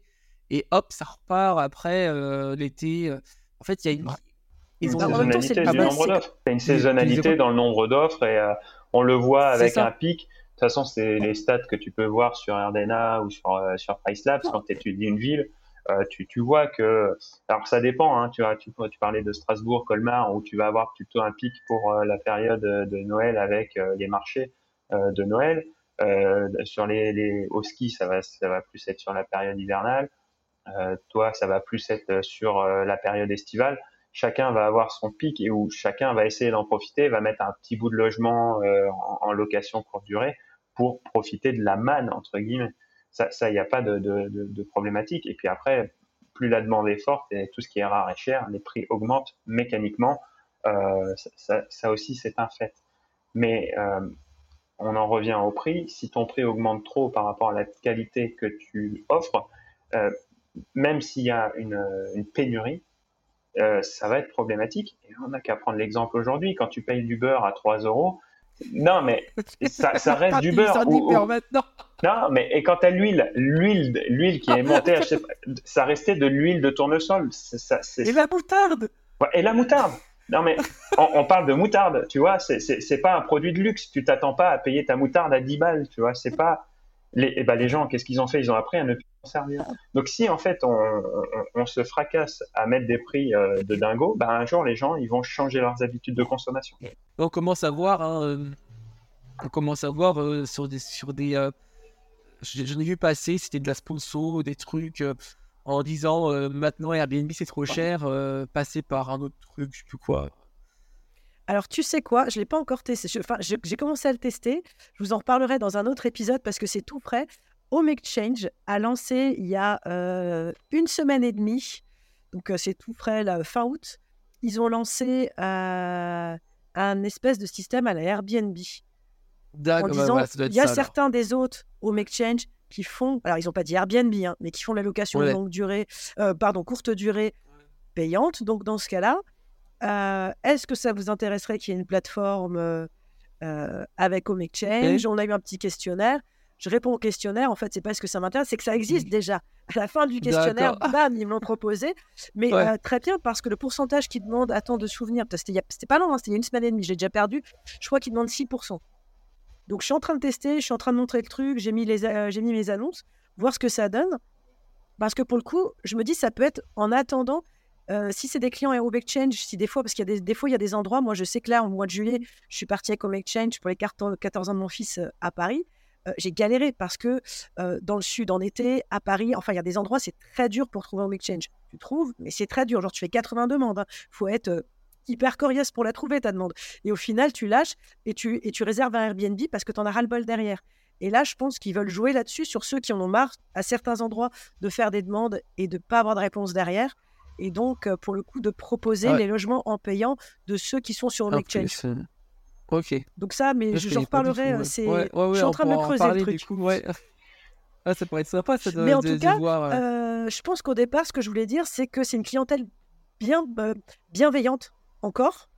Speaker 1: Et hop, ça repart après l'été. En fait, il y a une,
Speaker 2: ils ont une saisonnalité du nombre d'offres. Il y a une saisonnalité dans le nombre d'offres et euh, on le voit avec un pic. De toute façon, c'est les stats que tu peux voir sur Ardena ou sur, euh, sur Pricelabs quand tu étudies une ville. tu, tu, vois que, alors ça dépend, hein, tu, tu, tu, parlais de Strasbourg, Colmar, où tu vas avoir plutôt un pic pour la période de Noël avec les marchés de Noël. sur les, les, au ski, ça va, ça va plus être sur la période hivernale. toi, ça va plus être sur la période estivale chacun va avoir son pic et où chacun va essayer d'en profiter, va mettre un petit bout de logement euh, en, location courte durée pour profiter de la manne, entre guillemets. Ça, il n'y a pas de, problématique. Et puis après, plus la demande est forte et tout ce qui est rare et cher, les prix augmentent mécaniquement. Euh, ça, aussi, c'est un fait. Mais euh, on en revient au prix. Si ton prix augmente trop par rapport à la qualité que tu offres, même s'il y a une pénurie, euh, ça va être problématique. Et on n'a qu'à prendre l'exemple aujourd'hui, quand tu payes du beurre à 3 euros, non, mais ça, ça reste du beurre. maintenant. Non, mais et quant à l'huile, l'huile, l'huile qui est montée, ça restait de l'huile de tournesol.
Speaker 1: Ça, et la moutarde.
Speaker 2: et la moutarde. Non, mais on, parle de moutarde, tu vois. C'est pas un produit de luxe. Tu t'attends pas à payer ta moutarde à 10 balles, tu vois. C'est pas les, et eh ben les gens, qu'est-ce qu'ils ont fait? Ils ont appris à ne servir. Donc si en fait on, se fracasse à mettre des prix euh, de dingo, ben un jour les gens ils vont changer leurs habitudes de consommation.
Speaker 1: On commence à voir, hein, euh, on commence à voir euh, sur des, sur des, je, n'ai vu passer, c'était de la sponsor ou des trucs en disant maintenant Airbnb c'est trop cher, passer par un autre truc, je sais plus quoi.
Speaker 3: Alors, tu sais quoi Je ne l'ai pas encore testé. Enfin, j'ai commencé à le tester. Je vous en reparlerai dans un autre épisode parce que c'est tout prêt. Home Exchange a lancé il y a euh, une semaine et demie, donc euh, c'est tout frais, là, fin août. Ils ont lancé euh, un espèce de système à la Airbnb. En disant, il y a certains des autres Home Exchange qui font, alors ils n'ont pas dit Airbnb, hein, mais qui font la location longue durée, pardon, courte durée payante. Donc dans ce cas-là, est-ce que ça vous intéresserait qu'il y ait une plateforme avec Home Exchange? On a eu un petit questionnaire. Je réponds au questionnaire. En fait, c'est pas ce que ça m'intéresse, c'est que ça existe mmh. déjà. À la fin du questionnaire, bam, ils m'ont proposé. Mais très bien, parce que le pourcentage qui demande attends de souvenir, c'était pas long, hein, c'était une semaine et demie, j'ai déjà perdu. Je crois qu'il demande 6%. Donc, je suis en train de tester, je suis en train de montrer le truc, j'ai mis, les, j'ai mis mes annonces, voir ce que ça donne. Parce que pour le coup, je me dis, ça peut être en attendant euh, si c'est des clients Home Exchange, si des fois, parce qu'il y a des, des, fois, il y a des endroits, moi je sais que là, au mois de juillet, je suis partie avec Home Exchange pour les 14 ans de mon fils euh, à Paris. Euh, j'ai galéré parce que dans le sud, en été, à Paris, enfin, il y a des endroits, c'est très dur pour trouver Home Exchange. Tu trouves, mais c'est très dur. Genre, tu fais 80 demandes. Il hein. faut être hyper coriace pour la trouver, ta demande. Et au final, tu lâches et tu, et tu réserves un Airbnb parce que tu en as ras-le-bol derrière. Et là, je pense qu'ils veulent jouer là-dessus sur ceux qui en ont marre, à certains endroits, de faire des demandes et de ne pas avoir de réponse derrière et donc pour le coup de proposer les logements en payant de ceux qui sont sur Exchange.
Speaker 1: Ok.
Speaker 3: Donc ça, mais je j'en reparlerai. C'est, je suis en train de me creuser le truc.
Speaker 1: Coup, ah, ça pourrait être sympa, ça. De,
Speaker 3: mais en tout cas, euh, je pense qu'au départ, ce que je voulais dire, c'est que c'est une clientèle bien euh, bienveillante encore.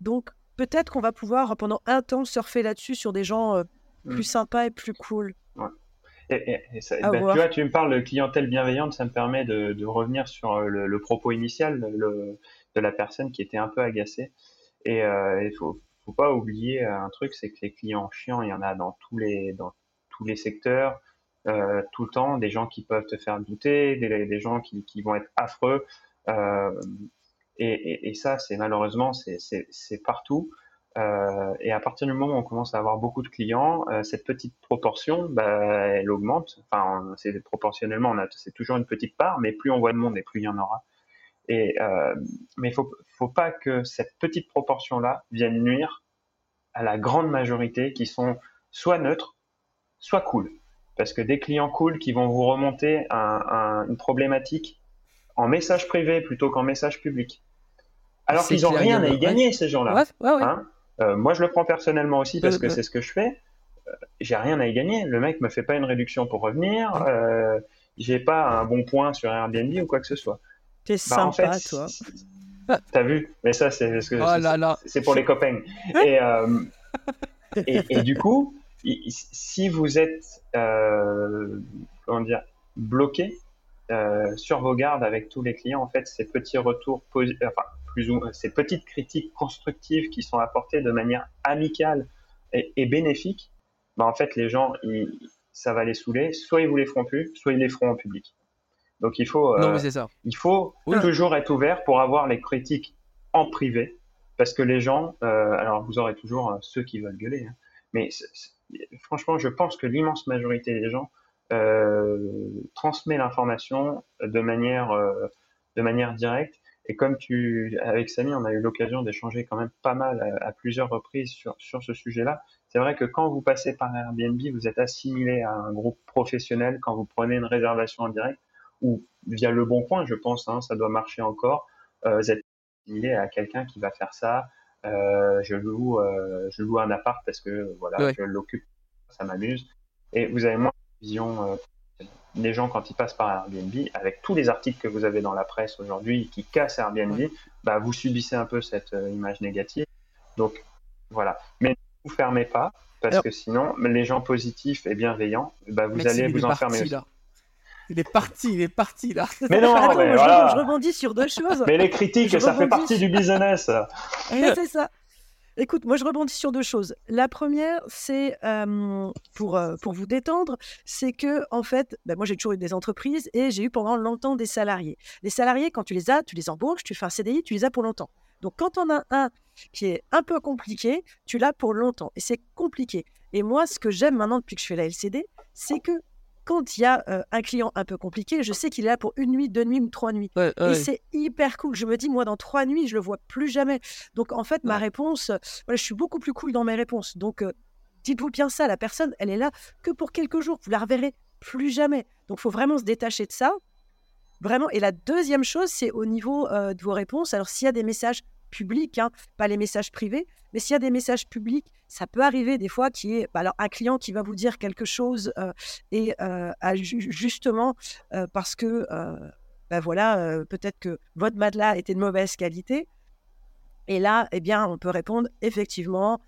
Speaker 3: Donc peut-être qu'on va pouvoir pendant un temps surfer là-dessus sur des gens euh, plus mmh. sympas et plus cool.
Speaker 2: Ah, ben, tu vois, tu me parles de clientèle bienveillante, ça me permet de, revenir sur euh, le, propos initial de la personne qui était un peu agacée. Et euh, il faut, faut pas oublier un truc, c'est que les clients chiants, il y en a dans tous les, dans tous les secteurs, euh, tout le temps, des gens qui peuvent te faire douter, des, gens qui, vont être affreux. et, et, ça, c'est malheureusement, c'est partout. Euh, et à partir du moment où on commence à avoir beaucoup de clients, euh, cette petite proportion, bah, elle augmente. Enfin, c'est proportionnellement, c'est toujours une petite part, mais plus on voit de monde et plus il y en aura. Et, euh, mais il faut, faut pas que cette petite proportion-là vienne nuire à la grande majorité qui sont soit neutres, soit cool. Parce que des clients cool qui vont vous remonter un, une problématique en message privé plutôt qu'en message public. Alors qu'ils n'ont rien à y gagner, ces gens-là. Ouais, ouais, hein euh, moi, je le prends personnellement aussi parce que c'est ce que je fais. Euh, j'ai rien à y gagner. Le mec me fait pas une réduction pour revenir. Euh, j'ai pas un bon point sur Airbnb ou quoi que ce soit.
Speaker 3: T'es bah, sympa, toi.
Speaker 2: T'as vu? Mais ça, c'est oh pour les copains. et, et, du coup, si vous êtes comment dire bloqué sur vos gardes avec tous les clients, en fait, ces petits retours, enfin, plus ou ces petites critiques constructives qui sont apportées de manière amicale et, bénéfique, bah en fait, les gens, ça va les saouler. Soit ils vous les feront plus, soit ils les feront en public. Donc il faut,
Speaker 1: non, mais c'est ça.
Speaker 2: il faut toujours être ouvert pour avoir les critiques en privé, parce que les gens, alors vous aurez toujours ceux qui veulent gueuler, hein, mais franchement, je pense que l'immense majorité des gens transmet l'information de manière, de manière directe et comme tu, avec Samy, on a eu l'occasion d'échanger quand même pas mal à, plusieurs reprises sur, sur ce sujet-là. C'est vrai que quand vous passez par Airbnb, vous êtes assimilé à un groupe professionnel quand vous prenez une réservation en direct ou via le bon coin, je pense, hein, ça doit marcher encore. Euh, vous êtes assimilé à quelqu'un qui va faire ça. Euh, je loue, euh, je loue un appart parce que voilà, je l'occupe, ça m'amuse. Et vous avez moins de vision les gens, quand ils passent par Airbnb, avec tous les articles que vous avez dans la presse aujourd'hui qui cassent Airbnb, bah, vous subissez un peu cette image négative. Donc, voilà. Mais ne vous fermez pas, parce que sinon, les gens positifs et bienveillants, bah, vous allez vous enfermer aussi.
Speaker 1: Il est parti, il est parti là.
Speaker 2: Mais non, mais
Speaker 3: je, rebondis sur deux choses.
Speaker 2: Mais les critiques, ça fait partie du business.
Speaker 3: c'est ça. Écoute, moi je rebondis sur deux choses. La première, c'est pour, pour vous détendre, c'est que en fait, ben, moi j'ai toujours eu des entreprises et j'ai eu pendant longtemps des salariés. Les salariés, quand tu les as, tu les embauches, tu fais un CDI, tu les as pour longtemps. Donc quand on a un qui est un peu compliqué, tu l'as pour longtemps et c'est compliqué. Et moi, ce que j'aime maintenant depuis que je fais la LCD, c'est que quand il y a un client un peu compliqué, je sais qu'il est là pour une nuit, deux nuits ou trois nuits. et c'est hyper cool. Je me dis, moi, dans trois nuits, je le vois plus jamais. Donc, en fait, ma réponse, voilà, je suis beaucoup plus cool dans mes réponses. Donc, dites-vous bien ça, la personne, elle est là que pour quelques jours. Vous la reverrez plus jamais. Donc, il faut vraiment se détacher de ça. Vraiment. Et la deuxième chose, c'est au niveau de vos réponses. Alors, s'il y a des messages publics, hein, pas les messages privés. Mais s'il y a des messages publics, ça peut arriver des fois qu'il y ait bah, alors, un client qui va vous dire quelque chose euh, et euh, justement euh, parce que bah, voilà, peut-être que votre matelas était de mauvaise qualité. Et là, eh bien, on peut répondre effectivement,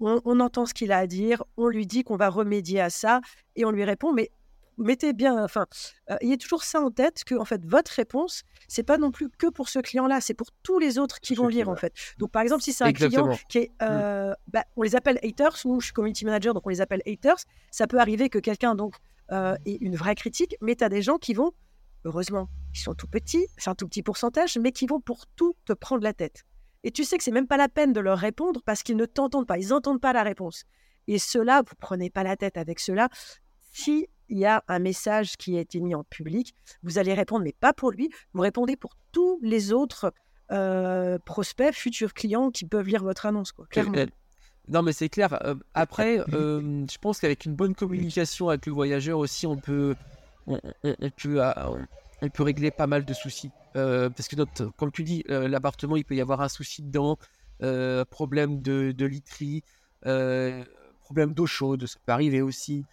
Speaker 3: on, on, entend ce qu'il a à dire, on lui dit qu'on va remédier à ça et on lui répond, mais mettez bien, enfin, euh, ayez toujours ça en tête que en fait votre réponse, c'est pas non plus que pour ce client-là, c'est pour tous les autres qui vont lire en fait. Donc par exemple, si c'est un client qui est, mmh. euh, bah, on les appelle haters, nous je suis community manager donc on les appelle haters. Ça peut arriver que quelqu'un donc euh, ait une vraie critique, mais tu as des gens qui vont, heureusement, ils sont tout petits, c'est un tout petit pourcentage, mais qui vont pour tout te prendre la tête. Et tu sais que c'est même pas la peine de leur répondre parce qu'ils ne t'entendent pas, ils n'entendent pas la réponse. Et cela, vous prenez pas la tête avec cela. Si il y a un message qui a été mis en public, vous allez répondre, mais pas pour lui, vous répondez pour tous les autres euh, prospects, futurs clients qui peuvent lire votre annonce, quoi, clairement.
Speaker 1: Non, mais c'est clair. Euh, après, euh, je pense qu'avec une bonne communication avec le voyageur aussi, on peut, on, peut, on peut régler pas mal de soucis. parce que, notre, comme tu dis, l'appartement, il peut y avoir un souci dedans, problème de, de literie, problème d'eau chaude, ça peut arriver aussi.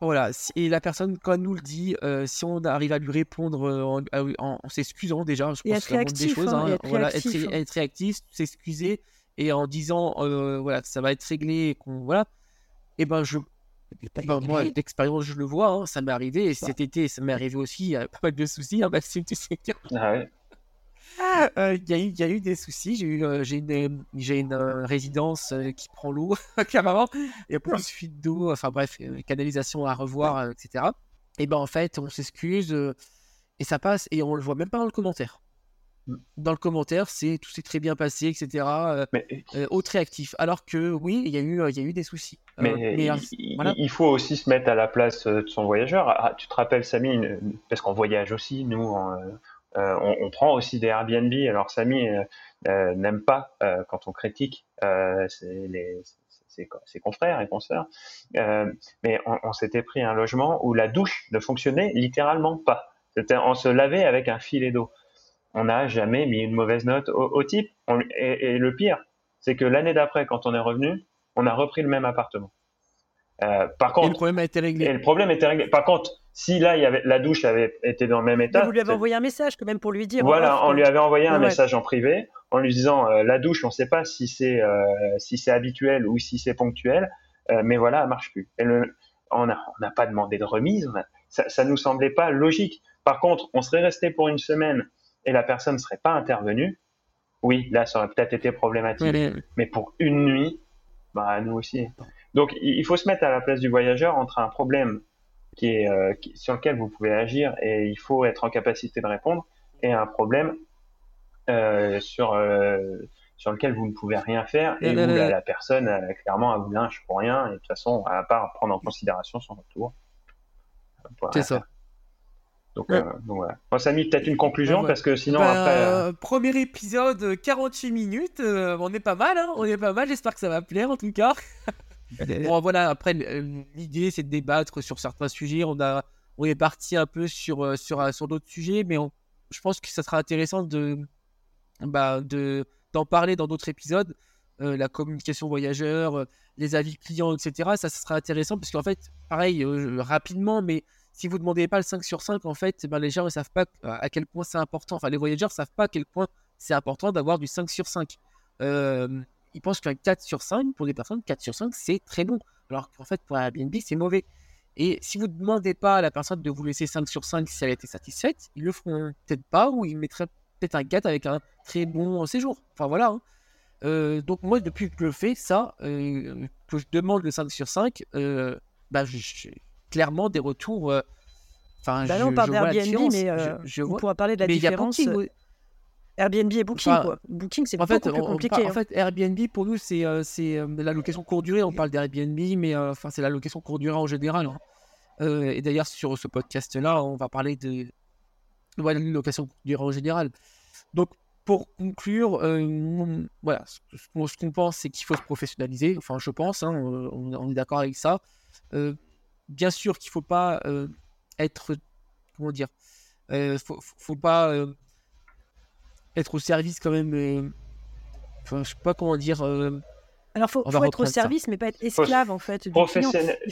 Speaker 1: Voilà, et la personne, quand elle nous le dit, euh, si on arrive à lui répondre euh, en, s'excusant déjà, je pense que
Speaker 3: des choses.
Speaker 1: Hein,
Speaker 3: être,
Speaker 1: voilà,
Speaker 3: réactif,
Speaker 1: être, être, réactif, s'excuser et en disant euh, voilà ça va être réglé et qu'on voilà, et ben je ben, moi, d'expérience, je le vois, hein, ça m'est arrivé. Et cet été, ça m'est arrivé aussi. Il y a pas mal de soucis. Hein, Maxime, tu sais.
Speaker 2: Ah ouais.
Speaker 1: Ah, euh, il y, a eu des soucis. J'ai eu, euh, j'ai une, j'ai une euh, résidence qui prend l'eau carrément. Il y a plus de fuite d'eau. Enfin bref, canalisation à revoir, etc. Et ben en fait, on s'excuse et ça passe et on le voit même pas dans le commentaire. Mm. Dans le commentaire, c'est tout s'est très bien passé, etc. Mais... autre réactif. Alors que oui, il y a eu, il y a eu des soucis.
Speaker 2: Mais, il, faut aussi se mettre à la place de son voyageur. Ah, tu te rappelles, Samy, parce qu'on voyage aussi, nous. En, euh, on, prend aussi des Airbnb. Alors Samy euh, euh, n'aime pas quand on critique ses, confrères et consoeurs, mais on, s'était pris un logement où la douche ne fonctionnait littéralement pas. C'était on se lavait avec un filet d'eau. On n'a jamais mis une mauvaise note au, type. et, le pire, c'est que l'année d'après, quand on est revenu, on a repris le même appartement. par contre,
Speaker 1: et le problème a été réglé.
Speaker 2: Et le problème était réglé. Par contre, si là, il y avait, la douche avait été dans le même état.
Speaker 3: vous lui avez envoyé un message quand même pour lui dire.
Speaker 2: Voilà, on lui avait envoyé un message en privé en lui disant euh, la douche, on ne sait pas si c'est euh, si c'est habituel ou si c'est ponctuel, euh, mais voilà, elle marche plus. Et le, on n'a on pas demandé de remise, ça, ça nous semblait pas logique. Par contre, on serait resté pour une semaine et la personne ne serait pas intervenue. Oui, là, ça aurait peut-être été problématique. Mais pour une nuit, bah nous aussi. Donc, il faut se mettre à la place du voyageur entre un problème qui est, sur lequel vous pouvez agir et il faut être en capacité de répondre, et un problème sur sur lequel vous ne pouvez rien faire et où la, personne clairement a voulu un je pour rien et de toute façon à part prendre en considération son retour.
Speaker 1: C'est ça.
Speaker 2: Donc, euh, voilà. ça a mis peut-être une conclusion parce que sinon
Speaker 1: bah,
Speaker 2: après.
Speaker 1: Euh, premier épisode, 48 minutes, euh, on est pas mal, hein on est pas mal. J'espère que ça va plaire en tout cas. bon voilà, après l'idée c'est de débattre sur certains sujets. On a, on est parti un peu sur sur sur d'autres sujets, mais je pense que ça sera intéressant de bah, de d'en parler dans d'autres épisodes. la communication voyageur, les avis clients, etc. Ça, ça sera intéressant parce qu'en fait, pareil, rapidement, mais si vous ne demandez pas le 5 sur 5, en fait, ben, les gens ne savent pas à quel point c'est important. Enfin, les voyageurs ne savent pas à quel point c'est important d'avoir du 5 sur 5. Euh, ils pensent qu'un 4 sur 5, pour des personnes, 4 sur 5, c'est très bon. Alors qu'en fait, pour Airbnb, c'est mauvais. Et si vous ne demandez pas à la personne de vous laisser 5 sur 5 si elle était satisfaite, ils le feront peut-être pas ou ils mettraient peut-être un 4 avec un très bon séjour. Enfin voilà. Hein. Euh, donc moi, depuis que je fais ça, euh, que je demande le 5 sur 5, bah, je, clairement des retours. Euh,
Speaker 3: enfin, bah on parle d'Airbnb, mais euh, on pourra parler de la différence. Euh, Airbnb et Booking, quoi. Booking, c'est en fait, plus compliqué.
Speaker 1: En hein. fait, Airbnb, pour nous, c'est c'est la location courte durée. On parle d'Airbnb, mais enfin, c'est la location courte durée en général. Hein. et d'ailleurs, sur ce podcast-là, on va parler de la location courte durée en général. Donc, pour conclure, voilà, ce, qu'on pense, c'est qu'il faut se professionnaliser. Enfin, je pense, hein, on, on, est d'accord avec ça bien sûr qu'il ne faut pas euh, être. Comment dire euh, faut, faut pas euh, être au service quand même. Enfin, je sais pas comment dire.
Speaker 3: alors, faut, faut être au service, mais pas être esclave en fait.
Speaker 2: Il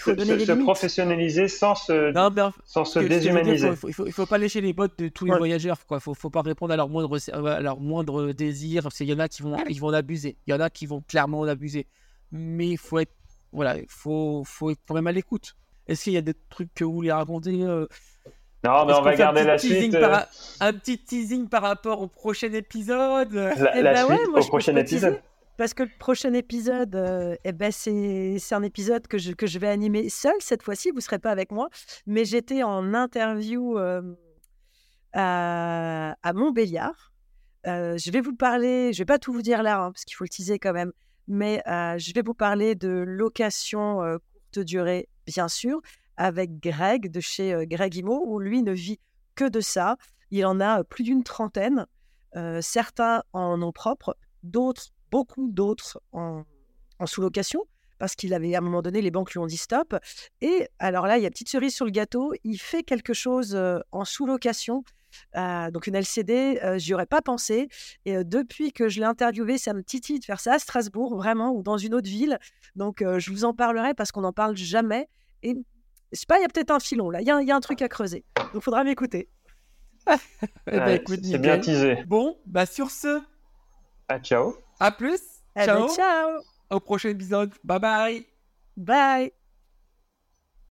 Speaker 2: faut donner se, se professionnaliser sans se, sans se déshumaniser.
Speaker 1: il, faut, il, faut, faut, pas lécher les bottes de tous les voyageurs. Il faut, faut pas répondre à leur moindre, à leur moindre désir. Il y en a qui vont, ils vont en abuser. Il y en a qui vont clairement en abuser. Mais il faut être, voilà, il faut, faut être quand même à l'écoute. Est-ce qu'il y a des trucs que vous voulez raconter euh,
Speaker 2: Non, mais on va garder la suite.
Speaker 1: Euh. Un petit teasing par rapport au prochain épisode?
Speaker 2: La, eh ben suite au prochain épisode.
Speaker 3: Parce que le prochain épisode, euh, eh ben c'est un épisode que je, que je vais animer seul cette fois-ci. Vous ne serez pas avec moi. Mais j'étais en interview à, à, Montbéliard. je vais vous parler, je ne vais pas tout vous dire là, hein, parce qu'il faut le teaser quand même. Mais je vais vous parler de location courte durée bien sûr, avec Greg de chez Greg Imo, où lui ne vit que de ça. Il en a plus d'une trentaine. certains en nom propre, d'autres, beaucoup d'autres en, sous-location, parce qu'il avait à un moment donné, les banques lui ont dit stop. Et alors là, il y a petite cerise sur le gâteau, il fait quelque chose en sous-location. donc une LCD, j'y aurais pas pensé. Et depuis que je l'ai interviewé, ça me titille de faire ça à Strasbourg, vraiment, ou dans une autre ville. Donc je vous en parlerai parce qu'on n'en parle jamais. Je sais pas, il y a peut-être un filon là, il y, a un truc à creuser. Donc il faudra m'écouter.
Speaker 2: Eh ben, c'est bien teasé.
Speaker 1: Bon, bah sur ce.
Speaker 2: À ciao.
Speaker 1: À plus.
Speaker 3: Eh ben, ciao.
Speaker 1: Au prochain épisode. Bye bye.
Speaker 3: Bye.